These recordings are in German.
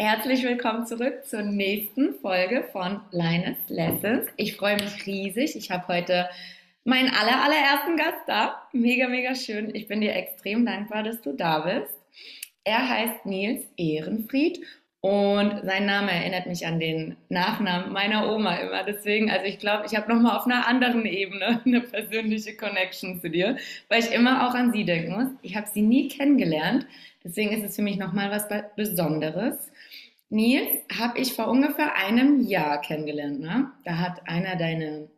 Herzlich willkommen zurück zur nächsten Folge von Linus Lessons. Ich freue mich riesig. Ich habe heute meinen aller, allerersten Gast da. Mega, mega schön. Ich bin dir extrem dankbar, dass du da bist. Er heißt Nils Ehrenfried und sein Name erinnert mich an den Nachnamen meiner Oma immer. Deswegen, also ich glaube, ich habe nochmal auf einer anderen Ebene eine persönliche Connection zu dir, weil ich immer auch an sie denken muss. Ich habe sie nie kennengelernt. Deswegen ist es für mich nochmal was Besonderes. Nils habe ich vor ungefähr einem Jahr kennengelernt. Ne? Da hat einer deiner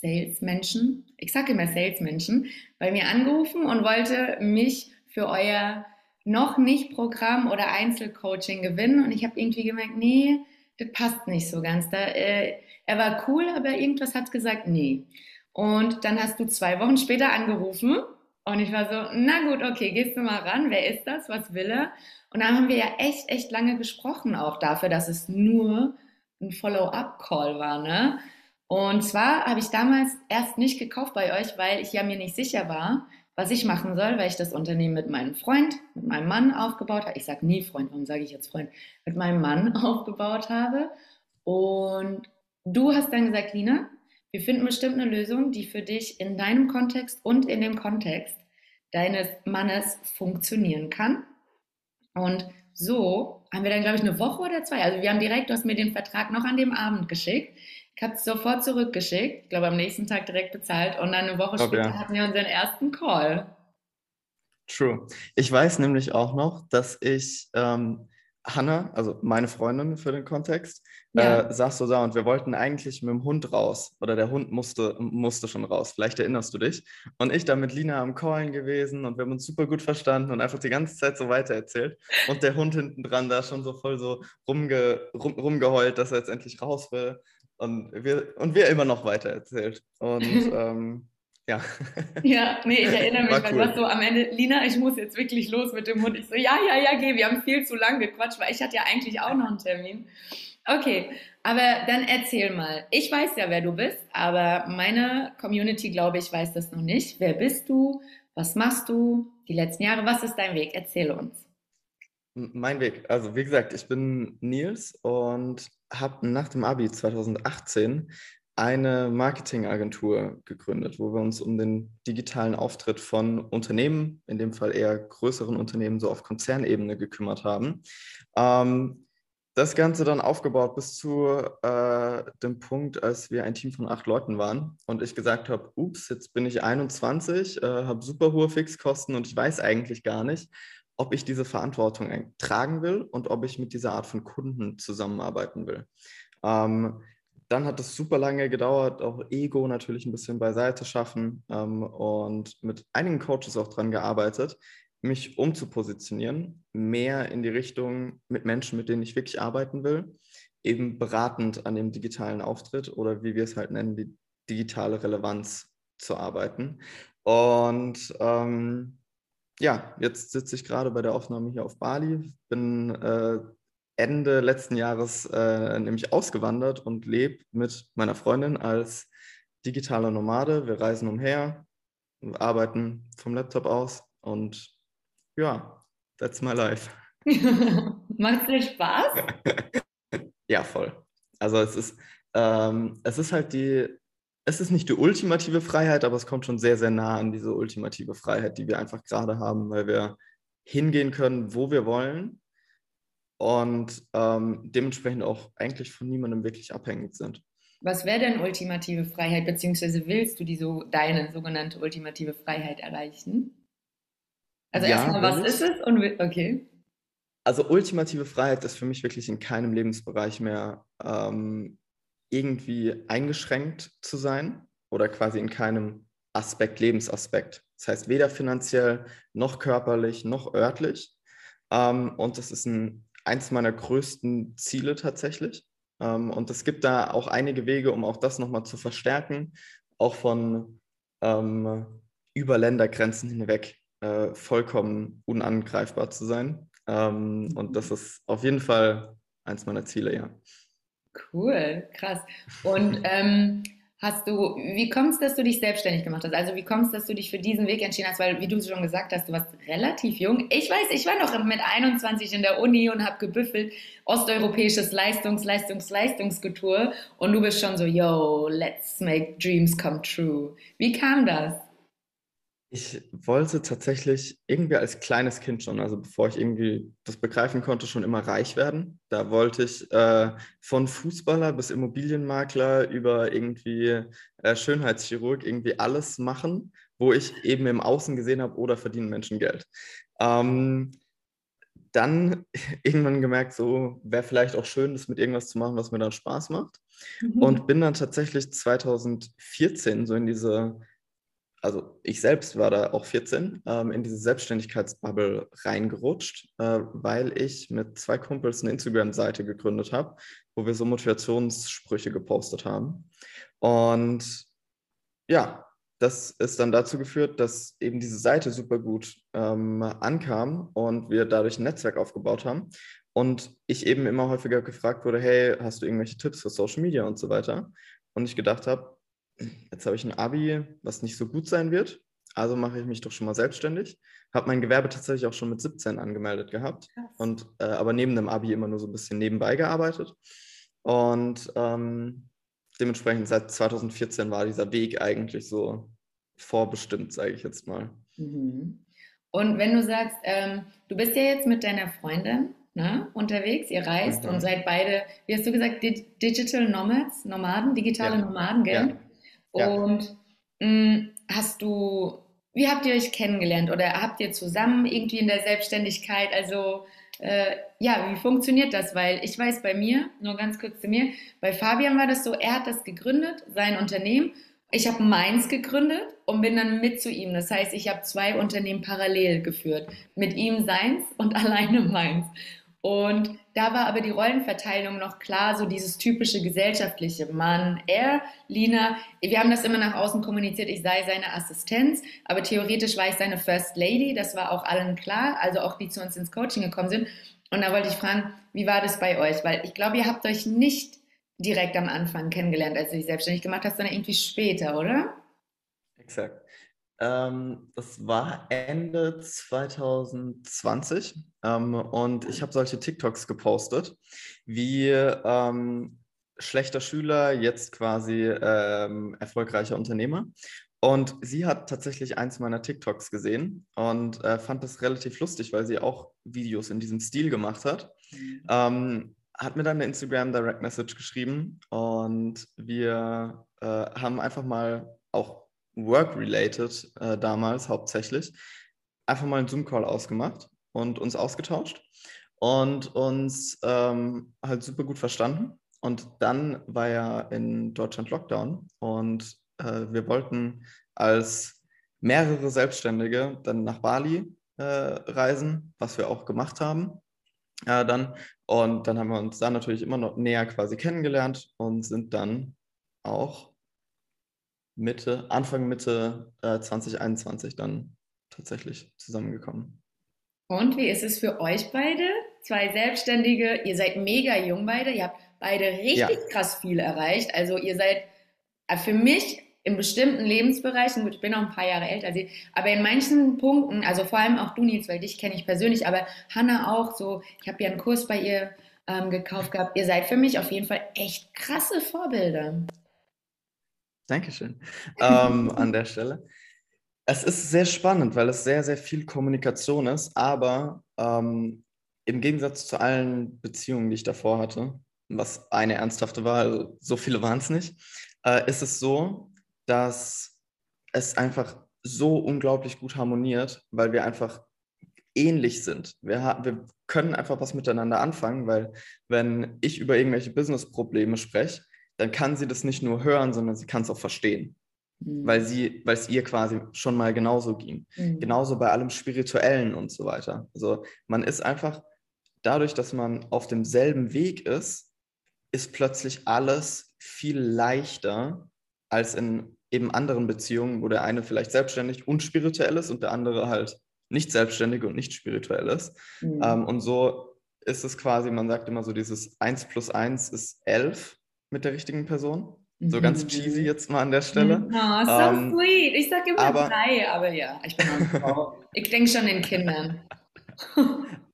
Salesmenschen, ich sage immer Salesmenschen, bei mir angerufen und wollte mich für euer noch nicht Programm oder Einzelcoaching gewinnen. Und ich habe irgendwie gemerkt, nee, das passt nicht so ganz. Da, äh, er war cool, aber irgendwas hat gesagt, nee. Und dann hast du zwei Wochen später angerufen und ich war so, na gut, okay, gehst du mal ran, wer ist das, was will er? Und dann haben wir ja echt, echt lange gesprochen auch dafür, dass es nur ein Follow-up-Call war, ne? Und zwar habe ich damals erst nicht gekauft bei euch, weil ich ja mir nicht sicher war, was ich machen soll, weil ich das Unternehmen mit meinem Freund, mit meinem Mann aufgebaut habe. Ich sage nie Freund, warum sage ich jetzt Freund? Mit meinem Mann aufgebaut habe. Und du hast dann gesagt, Lina, wir finden bestimmt eine Lösung, die für dich in deinem Kontext und in dem Kontext deines Mannes funktionieren kann. Und so haben wir dann, glaube ich, eine Woche oder zwei. Also wir haben direkt, du hast mir den Vertrag noch an dem Abend geschickt. Ich habe es sofort zurückgeschickt, ich glaube am nächsten Tag direkt bezahlt und dann eine Woche okay. später hatten wir unseren ersten Call. True. Ich weiß nämlich auch noch, dass ich ähm, Hanna, also meine Freundin für den Kontext, ja. äh, saß so da und wir wollten eigentlich mit dem Hund raus oder der Hund musste, musste schon raus. Vielleicht erinnerst du dich. Und ich da mit Lina am Callen gewesen und wir haben uns super gut verstanden und einfach die ganze Zeit so weitererzählt. Und der Hund hinten dran da schon so voll so rumge, rum, rumgeheult, dass er jetzt endlich raus will. Und wir, und wir immer noch weiter erzählt. Und ähm, ja. Ja, nee, ich erinnere mich, weil cool. du so am Ende, Lina, ich muss jetzt wirklich los mit dem Hund. Ich so, ja, ja, ja, geh, wir haben viel zu lang gequatscht, weil ich hatte ja eigentlich auch noch einen Termin. Okay, aber dann erzähl mal. Ich weiß ja, wer du bist, aber meine Community, glaube ich, weiß das noch nicht. Wer bist du? Was machst du die letzten Jahre? Was ist dein Weg? Erzähl uns. Mein Weg. Also, wie gesagt, ich bin Nils und habe nach dem Abi 2018 eine Marketingagentur gegründet, wo wir uns um den digitalen Auftritt von Unternehmen, in dem Fall eher größeren Unternehmen, so auf Konzernebene gekümmert haben. Ähm, das Ganze dann aufgebaut bis zu äh, dem Punkt, als wir ein Team von acht Leuten waren und ich gesagt habe, ups, jetzt bin ich 21, äh, habe super hohe Fixkosten und ich weiß eigentlich gar nicht, ob ich diese Verantwortung tragen will und ob ich mit dieser Art von Kunden zusammenarbeiten will. Ähm, dann hat es super lange gedauert, auch Ego natürlich ein bisschen beiseite schaffen ähm, und mit einigen Coaches auch dran gearbeitet, mich umzupositionieren, mehr in die Richtung mit Menschen, mit denen ich wirklich arbeiten will, eben beratend an dem digitalen Auftritt oder wie wir es halt nennen, die digitale Relevanz zu arbeiten. Und ähm, ja, jetzt sitze ich gerade bei der Aufnahme hier auf Bali, bin äh, Ende letzten Jahres äh, nämlich ausgewandert und lebe mit meiner Freundin als digitaler Nomade. Wir reisen umher, arbeiten vom Laptop aus und ja, that's my life. Macht dir Spaß? ja, voll. Also es ist, ähm, es ist halt die, es ist nicht die ultimative Freiheit, aber es kommt schon sehr, sehr nah an diese ultimative Freiheit, die wir einfach gerade haben, weil wir hingehen können, wo wir wollen und ähm, dementsprechend auch eigentlich von niemandem wirklich abhängig sind. Was wäre denn ultimative Freiheit, beziehungsweise willst du die so, deine sogenannte ultimative Freiheit erreichen? Also ja, erstmal, was ist es? Und okay. Also ultimative Freiheit ist für mich wirklich in keinem Lebensbereich mehr ähm, irgendwie eingeschränkt zu sein oder quasi in keinem Aspekt, Lebensaspekt. Das heißt weder finanziell noch körperlich noch örtlich. Ähm, und das ist ein, eins meiner größten Ziele tatsächlich. Ähm, und es gibt da auch einige Wege, um auch das nochmal zu verstärken, auch von ähm, über Ländergrenzen hinweg äh, vollkommen unangreifbar zu sein. Ähm, und das ist auf jeden Fall eins meiner Ziele, ja. Cool, krass. Und ähm, hast du, wie kommt es, dass du dich selbstständig gemacht hast? Also wie kommt es, dass du dich für diesen Weg entschieden hast? Weil, wie du schon gesagt hast, du warst relativ jung. Ich weiß, ich war noch mit 21 in der Uni und habe gebüffelt, osteuropäisches Leistungs-, Leistungs-, Leistungsgetue. Und du bist schon so, yo, let's make dreams come true. Wie kam das? Ich wollte tatsächlich irgendwie als kleines Kind schon, also bevor ich irgendwie das begreifen konnte, schon immer reich werden. Da wollte ich äh, von Fußballer bis Immobilienmakler über irgendwie äh, Schönheitschirurg irgendwie alles machen, wo ich eben im Außen gesehen habe, oder verdienen Menschen Geld. Ähm, dann irgendwann gemerkt, so wäre vielleicht auch schön, das mit irgendwas zu machen, was mir dann Spaß macht. Mhm. Und bin dann tatsächlich 2014 so in diese also ich selbst war da auch 14, ähm, in diese Selbstständigkeitsbubble reingerutscht, äh, weil ich mit zwei Kumpels eine Instagram-Seite gegründet habe, wo wir so Motivationssprüche gepostet haben. Und ja, das ist dann dazu geführt, dass eben diese Seite super gut ähm, ankam und wir dadurch ein Netzwerk aufgebaut haben. Und ich eben immer häufiger gefragt wurde, hey, hast du irgendwelche Tipps für Social Media und so weiter? Und ich gedacht habe, jetzt habe ich ein Abi, was nicht so gut sein wird. Also mache ich mich doch schon mal selbstständig. Habe mein Gewerbe tatsächlich auch schon mit 17 angemeldet gehabt. Und äh, aber neben dem Abi immer nur so ein bisschen nebenbei gearbeitet. Und ähm, dementsprechend seit 2014 war dieser Weg eigentlich so vorbestimmt, sage ich jetzt mal. Mhm. Und wenn du sagst, ähm, du bist ja jetzt mit deiner Freundin ne, unterwegs, ihr reist mhm. und seid beide, wie hast du gesagt, Digital Nomads, Nomaden, digitale ja. Nomaden, gell? Ja. Und mh, mm, hast du, wie habt ihr euch kennengelernt oder habt ihr zusammen irgendwie in der Selbstständigkeit, also äh, ja, wie funktioniert das? Weil ich weiß bei mir, nur ganz kurz zu mir, bei Fabian war das so, er hat das gegründet, sein Unternehmen. Ich habe meins gegründet und bin dann mit zu ihm. Das heißt, ich habe zwei Unternehmen parallel geführt. Mit ihm seins und alleine meins. Und da war aber die Rollenverteilung noch klar, so dieses typische gesellschaftliche Mann, er, Lina. Wir haben das immer nach außen kommuniziert, ich sei seine Assistenz, aber theoretisch war ich seine First Lady, das war auch allen klar, also auch die zu uns ins Coaching gekommen sind. Und da wollte ich fragen, wie war das bei euch? Weil ich glaube, ihr habt euch nicht direkt am Anfang kennengelernt, als du dich selbstständig gemacht hast, sondern irgendwie später, oder? Exakt. Ähm, das war Ende 2020 ähm, und ich habe solche TikToks gepostet, wie ähm, schlechter Schüler, jetzt quasi ähm, erfolgreicher Unternehmer. Und sie hat tatsächlich eins meiner TikToks gesehen und äh, fand das relativ lustig, weil sie auch Videos in diesem Stil gemacht hat. Mhm. Ähm, hat mir dann eine Instagram Direct Message geschrieben und wir äh, haben einfach mal auch work-related äh, damals hauptsächlich, einfach mal einen Zoom-Call ausgemacht und uns ausgetauscht und uns ähm, halt super gut verstanden. Und dann war ja in Deutschland Lockdown und äh, wir wollten als mehrere Selbstständige dann nach Bali äh, reisen, was wir auch gemacht haben. Äh, dann. Und dann haben wir uns da natürlich immer noch näher quasi kennengelernt und sind dann auch Mitte, Anfang Mitte äh, 2021 dann tatsächlich zusammengekommen. Und wie ist es für euch beide? Zwei Selbstständige, ihr seid mega jung beide, ihr habt beide richtig ja. krass viel erreicht. Also ihr seid äh, für mich in bestimmten Lebensbereichen, gut, ich bin noch ein paar Jahre älter als aber in manchen Punkten, also vor allem auch du, Nils, weil dich kenne ich persönlich, aber Hanna auch so, ich habe ja einen Kurs bei ihr ähm, gekauft gehabt. Ihr seid für mich auf jeden Fall echt krasse Vorbilder. Dankeschön ähm, an der Stelle. Es ist sehr spannend, weil es sehr, sehr viel Kommunikation ist, aber ähm, im Gegensatz zu allen Beziehungen, die ich davor hatte, was eine ernsthafte war, also so viele waren es nicht, äh, ist es so, dass es einfach so unglaublich gut harmoniert, weil wir einfach ähnlich sind. Wir, wir können einfach was miteinander anfangen, weil wenn ich über irgendwelche Business-Probleme spreche, dann kann sie das nicht nur hören, sondern sie kann es auch verstehen. Mhm. Weil sie, weil es ihr quasi schon mal genauso ging. Mhm. Genauso bei allem Spirituellen und so weiter. Also man ist einfach, dadurch, dass man auf demselben Weg ist, ist plötzlich alles viel leichter als in eben anderen Beziehungen, wo der eine vielleicht selbstständig und spirituell ist und der andere halt nicht selbstständig und nicht spirituell ist. Mhm. Ähm, und so ist es quasi, man sagt immer so, dieses 1 plus 1 ist 11 mit der richtigen Person. So ganz cheesy jetzt mal an der Stelle. Oh, so Ähm, sweet. Ich sage immer aber- drei, aber ja, ich bin eine Frau. Ich denke schon in Kindern.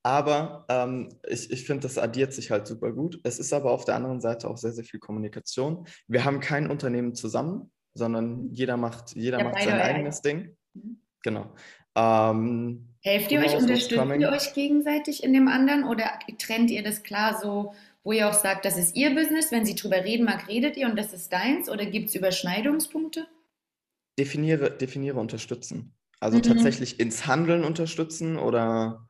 Aber ähm, ich, ich finde, das addiert sich halt super gut. Es ist aber auf der anderen Seite auch sehr, sehr viel Kommunikation. Wir haben kein Unternehmen zusammen, sondern jeder macht, jeder Ja, macht sein eigenes Ding. Mhm. Genau. Ähm, Helft ihr Who euch, unterstützt ihr euch gegenseitig in dem anderen oder trennt ihr das klar so, wo ihr auch sagt, das ist ihr Business, wenn sie drüber reden mag, redet ihr und das ist deins oder gibt es Überschneidungspunkte? definiere, definiere unterstützen. Also Mhm. tatsächlich ins Handeln unterstützen oder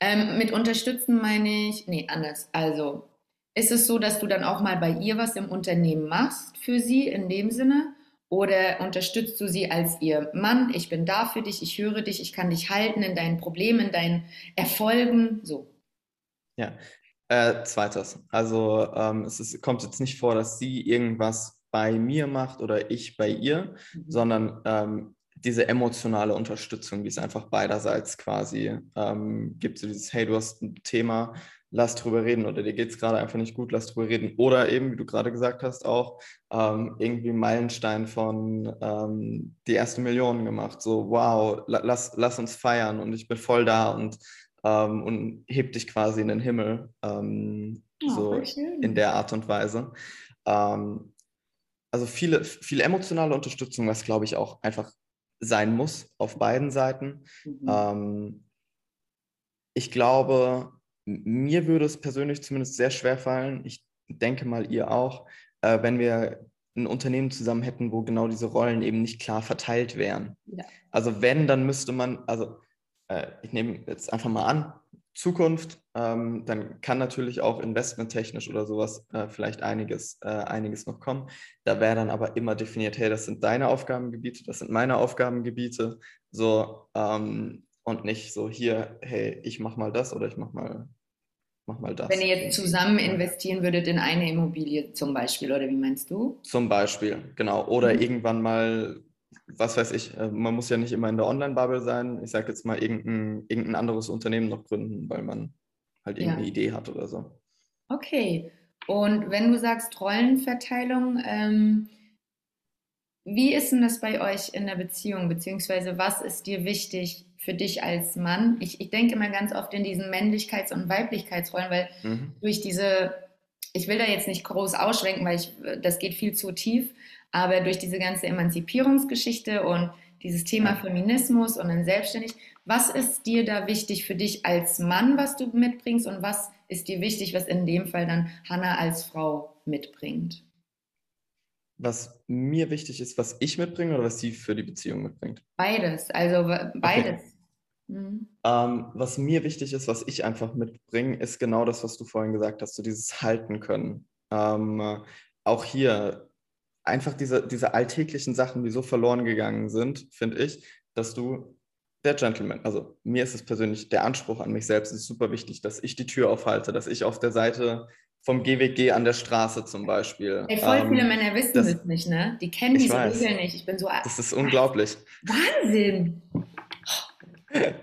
Ähm, mit unterstützen meine ich, nee, anders. Also, ist es so, dass du dann auch mal bei ihr was im Unternehmen machst für sie in dem Sinne? Oder unterstützt du sie als ihr Mann? Ich bin da für dich, ich höre dich, ich kann dich halten in deinen Problemen, in deinen Erfolgen, so. Ja, äh, zweites. Also ähm, es ist, kommt jetzt nicht vor, dass sie irgendwas bei mir macht oder ich bei ihr, sondern ähm, diese emotionale Unterstützung, die es einfach beiderseits quasi ähm, gibt. So dieses, hey, du hast ein Thema, lass drüber reden oder dir geht es gerade einfach nicht gut, lass drüber reden. Oder eben, wie du gerade gesagt hast, auch ähm, irgendwie Meilenstein von ähm, die erste Million gemacht. So, wow, la lass, lass uns feiern und ich bin voll da und ähm, und hebt dich quasi in den Himmel, ähm, Oh, so in der Art und Weise. Ähm, also viele, viel emotionale Unterstützung, was glaube ich auch einfach sein muss auf beiden Seiten. Mhm. Ähm, ich glaube, mir würde es persönlich zumindest sehr schwer fallen, ich denke mal ihr auch, äh, wenn wir ein Unternehmen zusammen hätten, wo genau diese Rollen eben nicht klar verteilt wären. Ja. Also wenn, dann müsste man, also äh, ich nehme jetzt einfach mal an, Zukunft, ähm, dann kann natürlich auch investmenttechnisch oder sowas äh, vielleicht einiges, äh, einiges noch kommen. Da wäre dann aber immer definiert, hey, das sind deine Aufgabengebiete, das sind meine Aufgabengebiete, so ähm, und nicht so hier, hey, ich mach mal das oder ich mach mal, mach mal das. Wenn ihr jetzt zusammen investieren würdet in eine Immobilie zum Beispiel, oder wie meinst du? Zum Beispiel, genau. Oder Mhm. irgendwann mal, was weiß ich, äh, man muss ja nicht immer in der Online-Bubble sein. Ich sage jetzt mal, irgendein, irgendein anderes Unternehmen noch gründen, weil man halt Ja. irgendeine Idee hat oder so. Okay. Und wenn du sagst Rollenverteilung, ähm, wie ist denn das bei euch in der Beziehung? Beziehungsweise was ist dir wichtig für dich als Mann? Ich, ich denke immer ganz oft in diesen Männlichkeits- und Weiblichkeitsrollen, weil Mhm. durch diese, ich will da jetzt nicht groß ausschwenken, weil ich, das geht viel zu tief, aber durch diese ganze Emanzipierungsgeschichte und dieses Thema. Feminismus und dann selbstständig, was ist dir da wichtig für dich als Mann, was du mitbringst und was ist dir wichtig, was in dem Fall dann Hannah als Frau mitbringt? Was mir wichtig ist, was ich mitbringe oder was sie für die Beziehung mitbringt. Beides, also beides. Mhm. Ähm, was mir wichtig ist, was ich einfach mitbringe, ist genau das, was du vorhin gesagt hast, so dieses Halten können. Ähm, äh, auch hier einfach diese, diese alltäglichen Sachen, die so verloren gegangen sind, finde ich, dass du der Gentleman, also mir ist es persönlich, der Anspruch an mich selbst ist super wichtig, dass ich die Tür aufhalte, dass ich auf der Seite vom GWG an der Straße zum Beispiel. Ey, voll viele ähm, Männer wissen das- das, nicht, ne? Die kennen diese weiß. Regeln nicht. Ich bin so das ist unglaublich. Wahnsinn.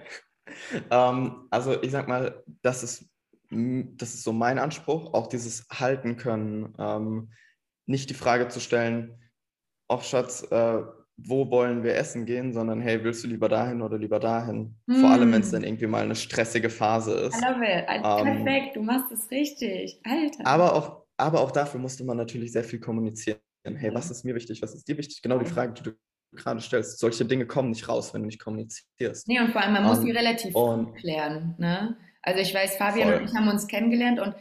ähm, also ich sag mal, das ist, das ist so mein Anspruch, auch dieses Halten können. Ähm, nicht die Frage zu stellen, ach Schatz, äh, wo wollen wir essen gehen, sondern hey, willst du lieber dahin oder lieber dahin? Vor allem, wenn es Hm. dann irgendwie mal eine stressige Phase ist. I love it. Ähm, Perfekt, du machst es richtig. Alter. Aber auch, aber auch dafür musste man natürlich sehr viel kommunizieren. Hey, was ist mir wichtig, was ist dir wichtig? Genau die Frage, die du gerade stellst. Solche Dinge kommen nicht raus, wenn du nicht kommunizierst. Nee, und vor allem, man muss Ähm, die relativ und- früh klären. Ne? Also ich weiß, Fabian Voll. und ich haben uns kennengelernt und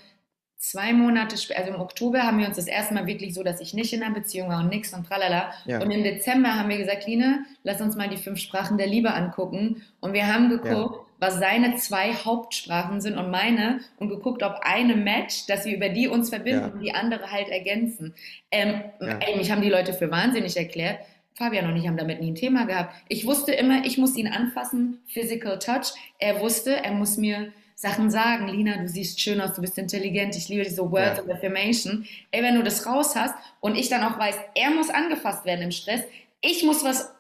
zwei Monate später, also im Oktober haben wir uns das erste Mal wirklich so, dass ich nicht in einer Beziehung war und nix und tralala. Ja. Und im Dezember haben wir gesagt, Line, lass uns mal die fünf Sprachen der Liebe angucken. Und wir haben geguckt, was seine zwei Hauptsprachen sind und meine und geguckt, ob eine Match, dass wir über die uns verbinden Ja. und die andere halt ergänzen. Ähm, Ja. ey, mich haben die Leute für wahnsinnig erklärt. Fabian und ich haben damit nie ein Thema gehabt. Ich wusste immer, ich muss ihn anfassen, Physical Touch. Er wusste, er muss mir Sachen sagen. Lina, du siehst schön aus, du bist intelligent, ich liebe diese Words Ja. of Affirmation. Ey, wenn du das raus hast und ich dann auch weiß, er muss angefasst werden im Stress, ich muss was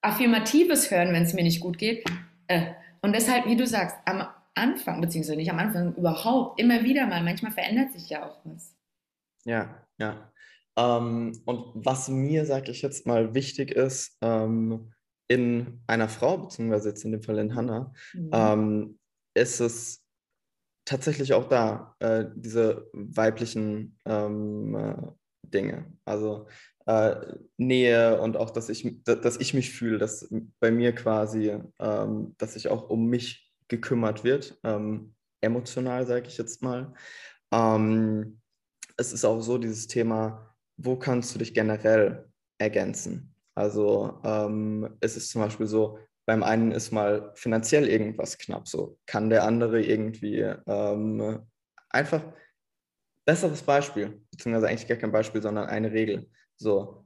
Affirmatives hören, wenn es mir nicht gut geht. Äh, und deshalb, wie du sagst, am Anfang, beziehungsweise nicht am Anfang, überhaupt, immer wieder mal, manchmal verändert sich ja auch was. Ja, ja. Ähm, und was mir, sage ich jetzt mal, wichtig ist, ähm, in einer Frau, beziehungsweise jetzt in dem Fall in Hannah, mhm. ähm, ist es tatsächlich auch da, äh, diese weiblichen ähm, äh, Dinge. Also äh, Nähe und auch, dass ich, dass ich mich fühle, dass bei mir quasi, ähm, dass sich auch um mich gekümmert wird, ähm, emotional, sage ich jetzt mal. Ähm, es ist auch so dieses Thema, wo kannst du dich generell ergänzen? Also ähm, es ist zum Beispiel so, beim einen ist mal finanziell irgendwas knapp, so kann der andere irgendwie ähm, einfach besseres Beispiel, beziehungsweise eigentlich gar kein Beispiel, sondern eine Regel. So,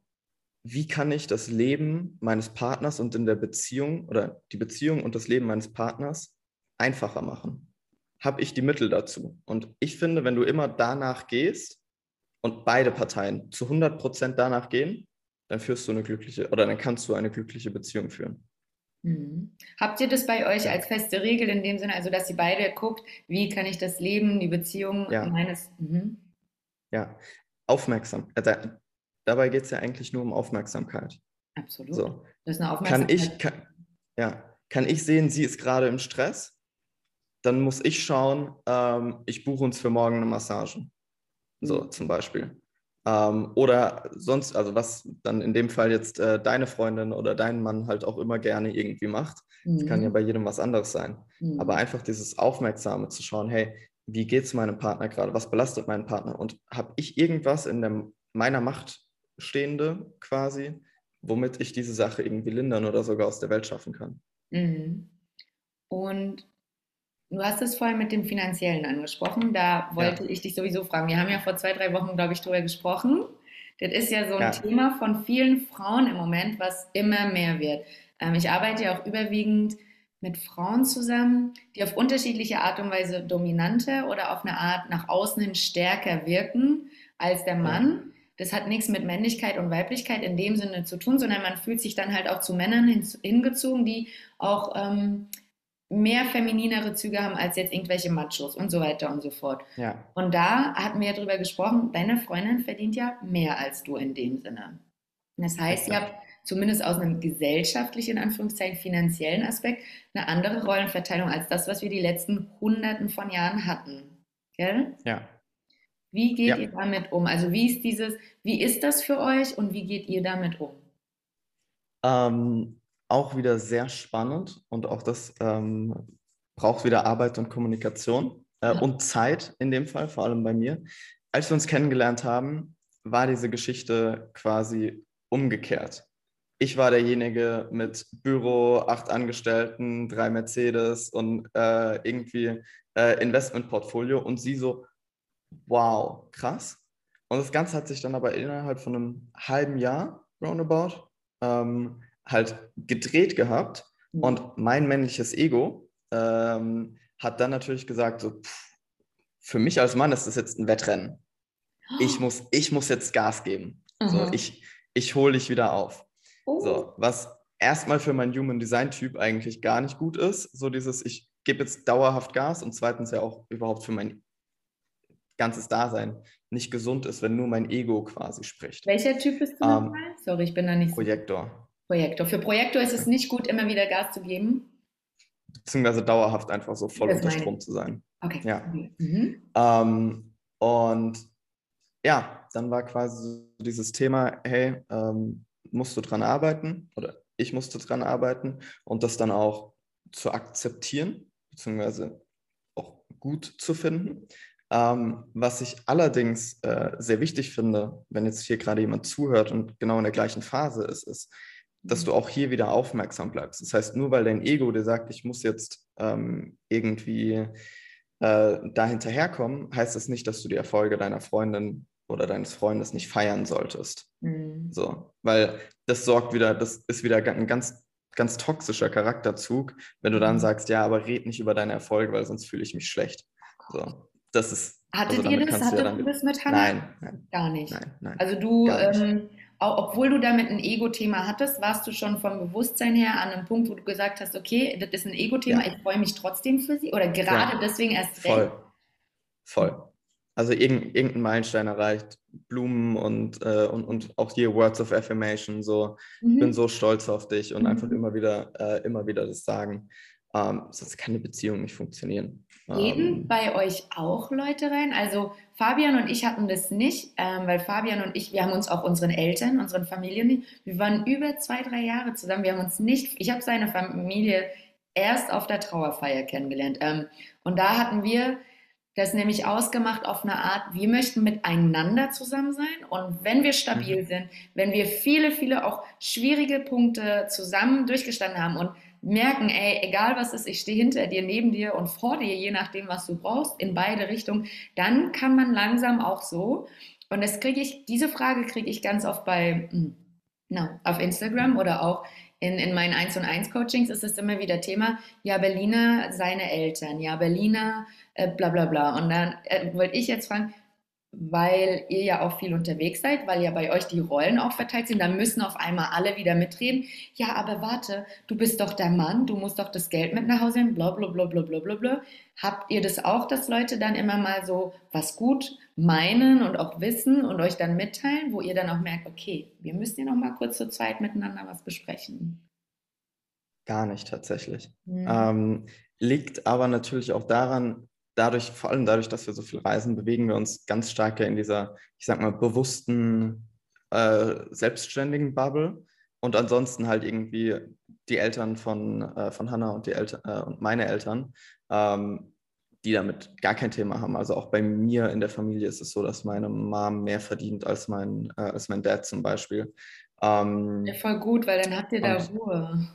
wie kann ich das Leben meines Partners und in der Beziehung oder die Beziehung und das Leben meines Partners einfacher machen? Habe ich die Mittel dazu? Und ich finde, wenn du immer danach gehst und beide Parteien zu 100 Prozent danach gehen, dann führst du eine glückliche oder dann kannst du eine glückliche Beziehung führen. Mhm. Habt ihr das bei euch als feste Regel in dem Sinne, also dass ihr beide guckt, wie kann ich das Leben, die Beziehung ja. meines. Mhm. Ja, aufmerksam. Äh, da, dabei geht es ja eigentlich nur um Aufmerksamkeit. Absolut. So. Das ist eine Aufmerksamkeit. Kann ich, kann, ja, kann ich sehen, sie ist gerade im Stress, dann muss ich schauen, ähm, ich buche uns für morgen eine Massage. So mhm. zum Beispiel. Ähm, oder sonst, also was dann in dem Fall jetzt äh, deine Freundin oder dein Mann halt auch immer gerne irgendwie macht. Mhm. Das kann ja mhm. bei jedem was anderes sein. Mhm. Aber einfach dieses Aufmerksame zu schauen, hey, wie geht es meinem Partner gerade? Was belastet meinen Partner? Und habe ich irgendwas in der, meiner Macht stehende quasi, womit ich diese Sache irgendwie lindern oder sogar aus der Welt schaffen kann? Mhm. Und Du hast es vorhin mit dem Finanziellen angesprochen. Da wollte ja. ich dich sowieso fragen. Wir haben ja vor zwei, drei Wochen, glaube ich, darüber gesprochen. Das ist ja so ein ja. Thema von vielen Frauen im Moment, was immer mehr wird. Ähm, ich arbeite ja auch überwiegend mit Frauen zusammen, die auf unterschiedliche Art und Weise dominanter oder auf eine Art nach außen hin stärker wirken als der Mann. Das hat nichts mit Männlichkeit und Weiblichkeit in dem Sinne zu tun, sondern man fühlt sich dann halt auch zu Männern hingezogen, die auch ähm, mehr femininere Züge haben als jetzt irgendwelche Machos und so weiter und so fort. Ja. Und da hatten wir ja drüber gesprochen, deine Freundin verdient ja mehr als du in dem Sinne. Das heißt, ihr habt zumindest aus einem gesellschaftlichen, in Anführungszeichen finanziellen Aspekt, eine andere Rollenverteilung als das, was wir die letzten Hunderten von Jahren hatten. Gell? Ja. Wie geht ja. ihr damit um? Also wie ist dieses, wie ist das für euch und wie geht ihr damit um? Ähm, auch wieder sehr spannend und auch das ähm, braucht wieder Arbeit und Kommunikation äh, ja. und Zeit in dem Fall, vor allem bei mir. Als wir uns kennengelernt haben, war diese Geschichte quasi umgekehrt. Ich war derjenige mit Büro, acht Angestellten, drei Mercedes und äh, irgendwie äh, Investmentportfolio und sie so, wow, krass. Und das Ganze hat sich dann aber innerhalb von einem halben Jahr roundabout ähm, halt gedreht gehabt mhm. und mein männliches Ego ähm, hat dann natürlich gesagt, so, pff, für mich als Mann ist das jetzt ein Wettrennen. Ich muss, ich muss jetzt Gas geben. Mhm. So, ich ich hole dich wieder auf. Oh. So, was erstmal für meinen Human Design Typ eigentlich gar nicht gut ist. So dieses, ich gebe jetzt dauerhaft Gas und zweitens ja auch überhaupt für mein ganzes Dasein nicht gesund ist, wenn nur mein Ego quasi spricht. Welcher Typ bist du ähm, nochmal? Sorry, ich bin da nicht Projektor. Projektor. Für Projektor ist es nicht gut, immer wieder Gas zu geben. Beziehungsweise dauerhaft einfach so voll unter Strom zu sein. Okay. Ja. Mhm. Ähm, und ja, dann war quasi so dieses Thema, hey, ähm, musst du dran arbeiten oder ich musste dran arbeiten und das dann auch zu akzeptieren, beziehungsweise auch gut zu finden. Ähm, was ich allerdings äh, sehr wichtig finde, wenn jetzt hier gerade jemand zuhört und genau in der gleichen Phase ist, ist, dass du auch hier wieder aufmerksam bleibst. Das heißt, nur weil dein Ego dir sagt, ich muss jetzt ähm, irgendwie äh, da hinterherkommen, heißt das nicht, dass du die Erfolge deiner Freundin oder deines Freundes nicht feiern solltest. Mhm. So, weil das sorgt wieder, das ist wieder ein ganz, ganz toxischer Charakterzug, wenn du dann mhm. sagst, ja, aber red nicht über deine Erfolge, weil sonst fühle ich mich schlecht. So, das ist. Hattet also ihr das? Hattet ja du das mit Hannah? Nein, nein. Gar nicht. Nein, nein. Also du ähm, obwohl du damit ein Ego-Thema hattest, warst du schon vom Bewusstsein her an einem Punkt, wo du gesagt hast, okay, das ist ein Ego-Thema, ja. ich freue mich trotzdem für sie oder gerade ja. deswegen erst recht? Voll. Voll. also irgendein, irgendein Meilenstein erreicht, Blumen und, äh, und, und auch hier Words of Affirmation, so, mhm. ich bin so stolz auf dich und mhm. einfach immer wieder, äh, immer wieder das sagen. Ähm, sonst kann eine Beziehung nicht funktionieren. Gehen ähm, bei euch auch Leute rein? Also Fabian und ich hatten das nicht, ähm, weil Fabian und ich, wir haben uns auch unseren Eltern, unseren Familien, wir waren über zwei, drei Jahre zusammen, wir haben uns nicht, ich habe seine Familie erst auf der Trauerfeier kennengelernt. Ähm, und da hatten wir das nämlich ausgemacht auf eine Art, wir möchten miteinander zusammen sein und wenn wir stabil mhm. sind, wenn wir viele, viele auch schwierige Punkte zusammen durchgestanden haben und merken, ey, egal was ist, ich stehe hinter dir, neben dir und vor dir, je nachdem, was du brauchst, in beide Richtungen, dann kann man langsam auch so. Und das kriege ich, diese Frage kriege ich ganz oft bei, hm, na, auf Instagram oder auch in, in meinen 1 und 1 Coachings ist es immer wieder Thema, ja, Berliner, seine Eltern, ja, Berliner, äh, bla bla bla. Und dann äh, wollte ich jetzt fragen, weil ihr ja auch viel unterwegs seid, weil ja bei euch die Rollen auch verteilt sind, dann müssen auf einmal alle wieder mitreden. Ja, aber warte, du bist doch der Mann, du musst doch das Geld mit nach Hause nehmen, bla bla bla bla bla bla bla. Habt ihr das auch, dass Leute dann immer mal so was gut meinen und auch wissen und euch dann mitteilen, wo ihr dann auch merkt, okay, wir müssen ja noch mal kurz zur Zeit miteinander was besprechen? Gar nicht tatsächlich. Mhm. Ähm, liegt aber natürlich auch daran, dadurch, vor allem dadurch, dass wir so viel reisen, bewegen wir uns ganz stark in dieser, ich sag mal, bewussten, äh, selbstständigen Bubble. Und ansonsten halt irgendwie die Eltern von, äh, von Hannah und, die Eltern, äh, und meine Eltern, ähm, die damit gar kein Thema haben. Also auch bei mir in der Familie ist es so, dass meine Mom mehr verdient als mein, äh, als mein Dad zum Beispiel. Ähm, ja, voll gut, weil dann habt ihr da und, Ruhe.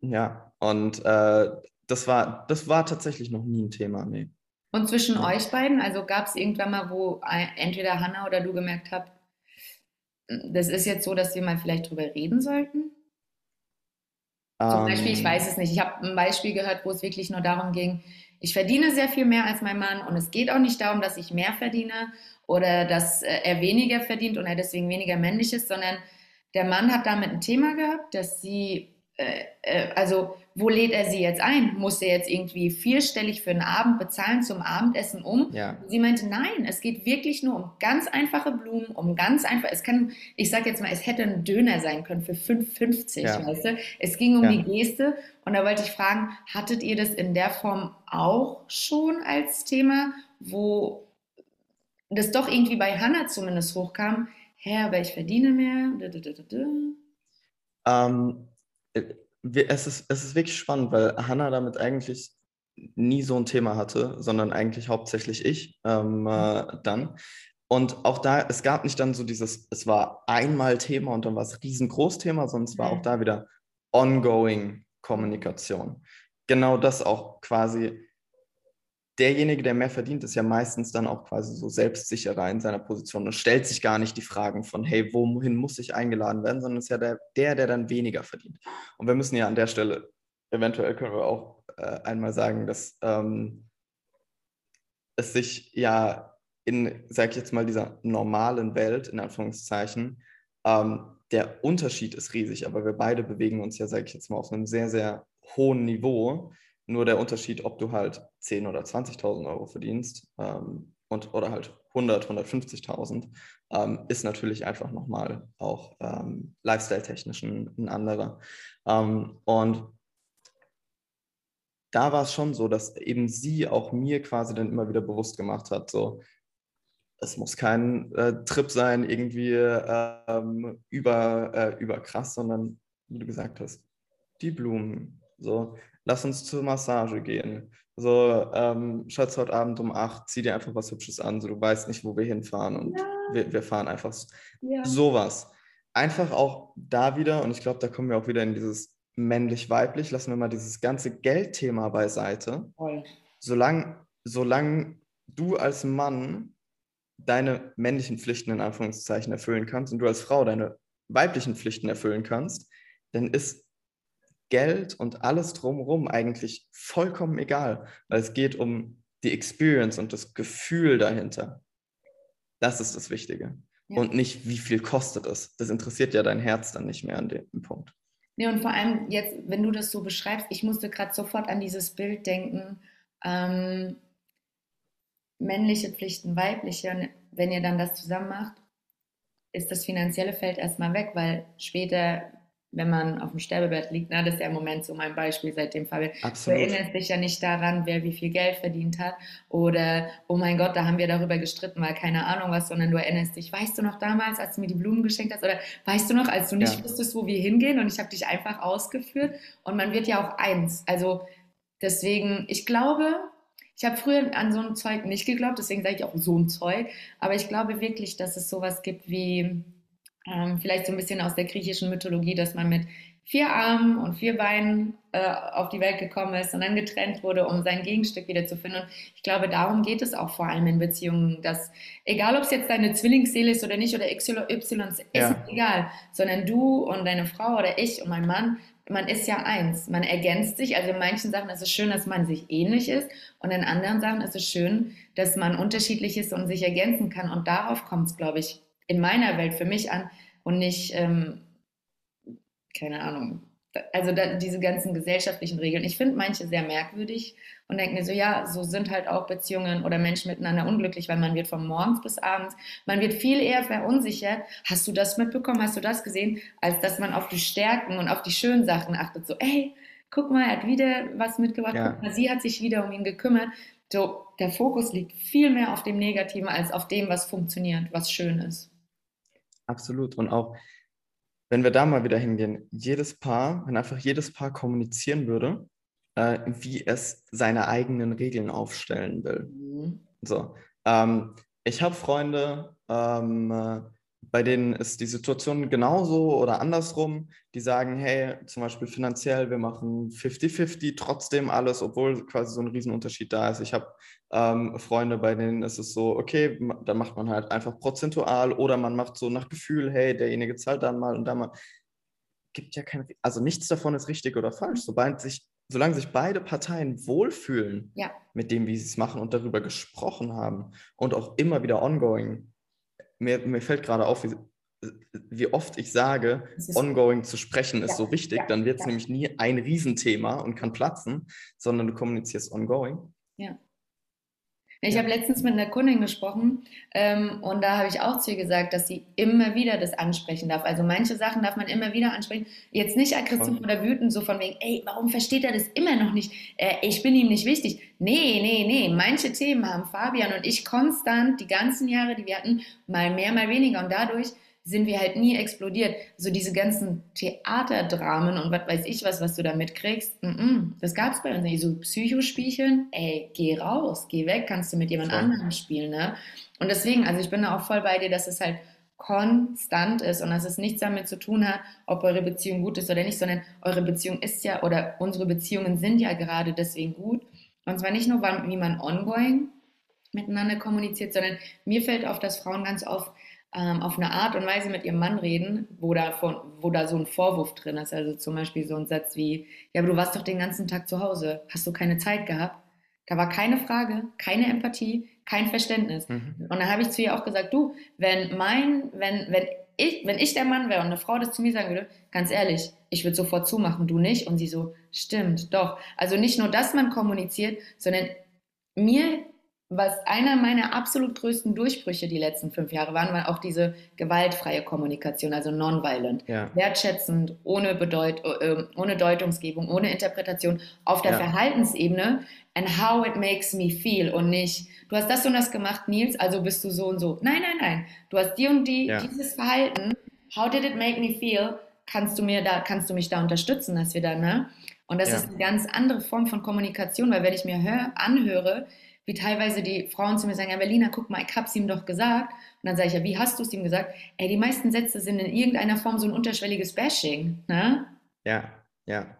Ja, und äh, das war, das war tatsächlich noch nie ein Thema, nee. Und zwischen ja. euch beiden, also gab es irgendwann mal, wo entweder Hannah oder du gemerkt habt, das ist jetzt so, dass wir mal vielleicht drüber reden sollten? Um, Zum Beispiel, ich ähm. weiß es nicht. Ich habe ein Beispiel gehört, wo es wirklich nur darum ging, ich verdiene sehr viel mehr als mein Mann und es geht auch nicht darum, dass ich mehr verdiene oder dass äh, er weniger verdient und er deswegen weniger männlich ist, sondern der Mann hat damit ein Thema gehabt, dass sie äh, äh, also wo lädt er sie jetzt ein? Muss er jetzt irgendwie vierstellig für einen Abend bezahlen zum Abendessen um? Ja. Sie meinte, nein, es geht wirklich nur um ganz einfache Blumen, um ganz einfach, es kann, ich sag jetzt mal, es hätte ein Döner sein können für 5,50, ja. weißt du? Es ging um ja. die Geste und da wollte ich fragen, hattet ihr das in der Form auch schon als Thema, wo das doch irgendwie bei Hannah zumindest hochkam, hä, aber ich verdiene mehr? Ähm, es ist, es ist wirklich spannend, weil Hannah damit eigentlich nie so ein Thema hatte, sondern eigentlich hauptsächlich ich ähm, äh, dann. Und auch da, es gab nicht dann so dieses, es war einmal Thema und dann war es riesengroß Thema, sondern es war auch da wieder ongoing Kommunikation. Genau das auch quasi derjenige, der mehr verdient, ist ja meistens dann auch quasi so selbstsicherer in seiner Position und stellt sich gar nicht die Fragen von, hey, wohin muss ich eingeladen werden, sondern ist ja der, der, der dann weniger verdient. Und wir müssen ja an der Stelle, eventuell können wir auch äh, einmal sagen, dass ähm, es sich ja in, sag ich jetzt mal, dieser normalen Welt, in Anführungszeichen, ähm, der Unterschied ist riesig, aber wir beide bewegen uns ja, sag ich jetzt mal, auf einem sehr, sehr hohen Niveau nur der Unterschied, ob du halt 10.000 oder 20.000 Euro verdienst ähm, und, oder halt 100, 150.000, ähm, ist natürlich einfach nochmal auch ähm, lifestyle-technisch ein, ein, anderer. Ähm, und da war es schon so, dass eben sie auch mir quasi dann immer wieder bewusst gemacht hat, so, es muss kein äh, Trip sein, irgendwie ähm, über, äh, über krass, sondern wie du gesagt hast, die Blumen, so, lass uns zur Massage gehen. So, ähm, Schatz, heute Abend um 8, zieh dir einfach was Hübsches an, so du weißt nicht, wo wir hinfahren und ja. wir, wir, fahren einfach ja. sowas. Einfach auch da wieder, und ich glaube, da kommen wir auch wieder in dieses männlich-weiblich, lassen wir mal dieses ganze Geldthema beiseite. Voll. Solange, solange du als Mann deine männlichen Pflichten in Anführungszeichen erfüllen kannst und du als Frau deine weiblichen Pflichten erfüllen kannst, dann ist Geld und alles drumherum eigentlich vollkommen egal, weil es geht um die Experience und das Gefühl dahinter. Das ist das Wichtige. Ja. Und nicht, wie viel kostet es. Das interessiert ja dein Herz dann nicht mehr an dem Punkt. Ja, und vor allem jetzt, wenn du das so beschreibst, ich musste gerade sofort an dieses Bild denken. Ähm, männliche Pflichten, weibliche. Und wenn ihr dann das zusammen macht, ist das finanzielle Feld erstmal weg, weil später, wenn man auf dem Sterbebett liegt, na, das ist ja im Moment so mein Beispiel seitdem, Fabian, Absolut. du erinnerst dich ja nicht daran, wer wie viel Geld verdient hat oder, oh mein Gott, da haben wir darüber gestritten, weil keine Ahnung was, sondern du erinnerst dich, weißt du noch damals, als du mir die Blumen geschenkt hast oder weißt du noch, als du nicht Ja. wusstest, wo wir hingehen und ich habe dich einfach ausgeführt und man wird ja auch eins. Also deswegen, ich glaube, ich habe früher an so ein Zeug nicht geglaubt, deswegen sage ich auch so ein Zeug. Aber ich glaube wirklich, dass es sowas gibt wie ähm, vielleicht so ein bisschen aus der griechischen Mythologie, dass man mit vier Armen und vier Beinen äh, auf die Welt gekommen ist und dann getrennt wurde, um sein Gegenstück wieder zu finden. Und ich glaube, darum geht es auch vor allem in Beziehungen, dass egal, ob es jetzt deine Zwillingsseele ist oder nicht oder XY, ist Ja. egal, sondern du und deine Frau oder ich und mein Mann, man ist ja eins. Man ergänzt sich. Also in manchen Sachen ist es schön, dass man sich ähnlich ist und in anderen Sachen ist es schön, dass man unterschiedlich ist und sich ergänzen kann. Und darauf kommt es, glaube ich, in meiner Welt für mich an und nicht, ähm, keine Ahnung, also da, diese ganzen gesellschaftlichen Regeln. Ich finde manche sehr merkwürdig und denke mir so, ja, so sind halt auch Beziehungen oder Menschen miteinander unglücklich, weil man wird von morgens bis abends, man wird viel eher verunsichert. Hast du das mitbekommen? Hast du das gesehen? Als dass man auf die Stärken und auf die schönen Sachen achtet. So, ey, guck mal, er hat wieder was mitgebracht. Ja. Guck mal, sie hat sich wieder um ihn gekümmert. So, der Fokus liegt viel mehr auf dem Negativen als auf dem, was funktioniert, was schön ist. Absolut. Und auch, wenn wir da mal wieder hingehen, jedes Paar, wenn einfach jedes Paar kommunizieren würde, äh, wie es seine eigenen Regeln aufstellen will. Mhm. So, ähm, ich habe Freunde, ähm, äh, bei denen ist die Situation genauso oder andersrum. Die sagen, hey, zum Beispiel finanziell, wir machen 50-50 trotzdem alles, obwohl quasi so ein Riesenunterschied da ist. Ich habe ähm, Freunde, bei denen ist es so, okay, dann macht man halt einfach prozentual oder man macht so nach Gefühl, hey, derjenige zahlt dann mal und dann mal. Gibt ja keine, also nichts davon ist richtig oder falsch. Sobald sich, solange sich beide Parteien wohlfühlen, Ja. mit dem, wie sie es machen und darüber gesprochen haben und auch immer wieder ongoing. Mir, mir fällt gerade auf, wie, wie oft ich sage, ongoing zu sprechen ist Ja, so wichtig, ja, dann wird es ja. nämlich nie ein Riesenthema und kann platzen, sondern du kommunizierst ongoing. Ich Ja. habe letztens mit einer Kundin gesprochen ähm, und da habe ich auch zu ihr gesagt, dass sie immer wieder das ansprechen darf. Also manche Sachen darf man immer wieder ansprechen. Jetzt nicht aggressiv oder wütend, so von wegen, ey, warum versteht er das immer noch nicht? Äh, ich bin ihm nicht wichtig. Nee, nee, nee. Manche Themen haben Fabian und ich konstant die ganzen Jahre, die wir hatten, mal mehr, mal weniger. Und dadurch sind wir halt nie explodiert. So diese ganzen Theaterdramen und was weiß ich was, was du da mitkriegst, mm -mm, das gab es bei uns nicht. So Psychospielchen, ey, geh raus, geh weg, kannst du mit jemand Voll. anderem spielen, ne? Und deswegen, also ich bin da auch voll bei dir, dass es halt konstant ist und dass es nichts damit zu tun hat, ob eure Beziehung gut ist oder nicht, sondern eure Beziehung ist ja oder unsere Beziehungen sind ja gerade deswegen gut. Und zwar nicht nur, wie man ongoing miteinander kommuniziert, sondern mir fällt auf, dass Frauen ganz oft ähm, auf eine Art und Weise mit ihrem Mann reden, wo da, von, wo da so ein Vorwurf drin ist. Also zum Beispiel so ein Satz wie, ja, aber du warst doch den ganzen Tag zu Hause, hast du keine Zeit gehabt? Da war keine Frage, keine Empathie, kein Verständnis. Mhm. Und dann habe ich zu ihr auch gesagt, du, wenn mein, wenn, wenn ich, wenn ich der Mann wäre und eine Frau das zu mir sagen würde, ganz ehrlich, ich würde sofort zumachen, du nicht. Und sie so, stimmt, doch. Also nicht nur, dass man kommuniziert, sondern mir, was einer meiner absolut größten Durchbrüche die letzten fünf Jahre waren, war auch diese gewaltfreie Kommunikation, also nonviolent Ja, wertschätzend, ohne, Bedeut äh, ohne Deutungsgebung, ohne Interpretation, auf der Ja. Verhaltensebene and how it makes me feel und nicht, du hast das und das gemacht, Nils, also bist du so und so. Nein, nein, nein. Du hast die und die, Ja. dieses Verhalten, how did it make me feel? Kannst du mir da, kannst du mich da unterstützen, dass wir da, ne? Und das ist eine ganz andere Form von Kommunikation, weil wenn ich mir hör, anhöre, wie teilweise die Frauen zu mir sagen, ja, Berliner, guck mal, ich hab's ihm doch gesagt. Und dann sage ich, ja, wie hast du es ihm gesagt? Ey, die meisten Sätze sind in irgendeiner Form so ein unterschwelliges Bashing, ne? ja, ja,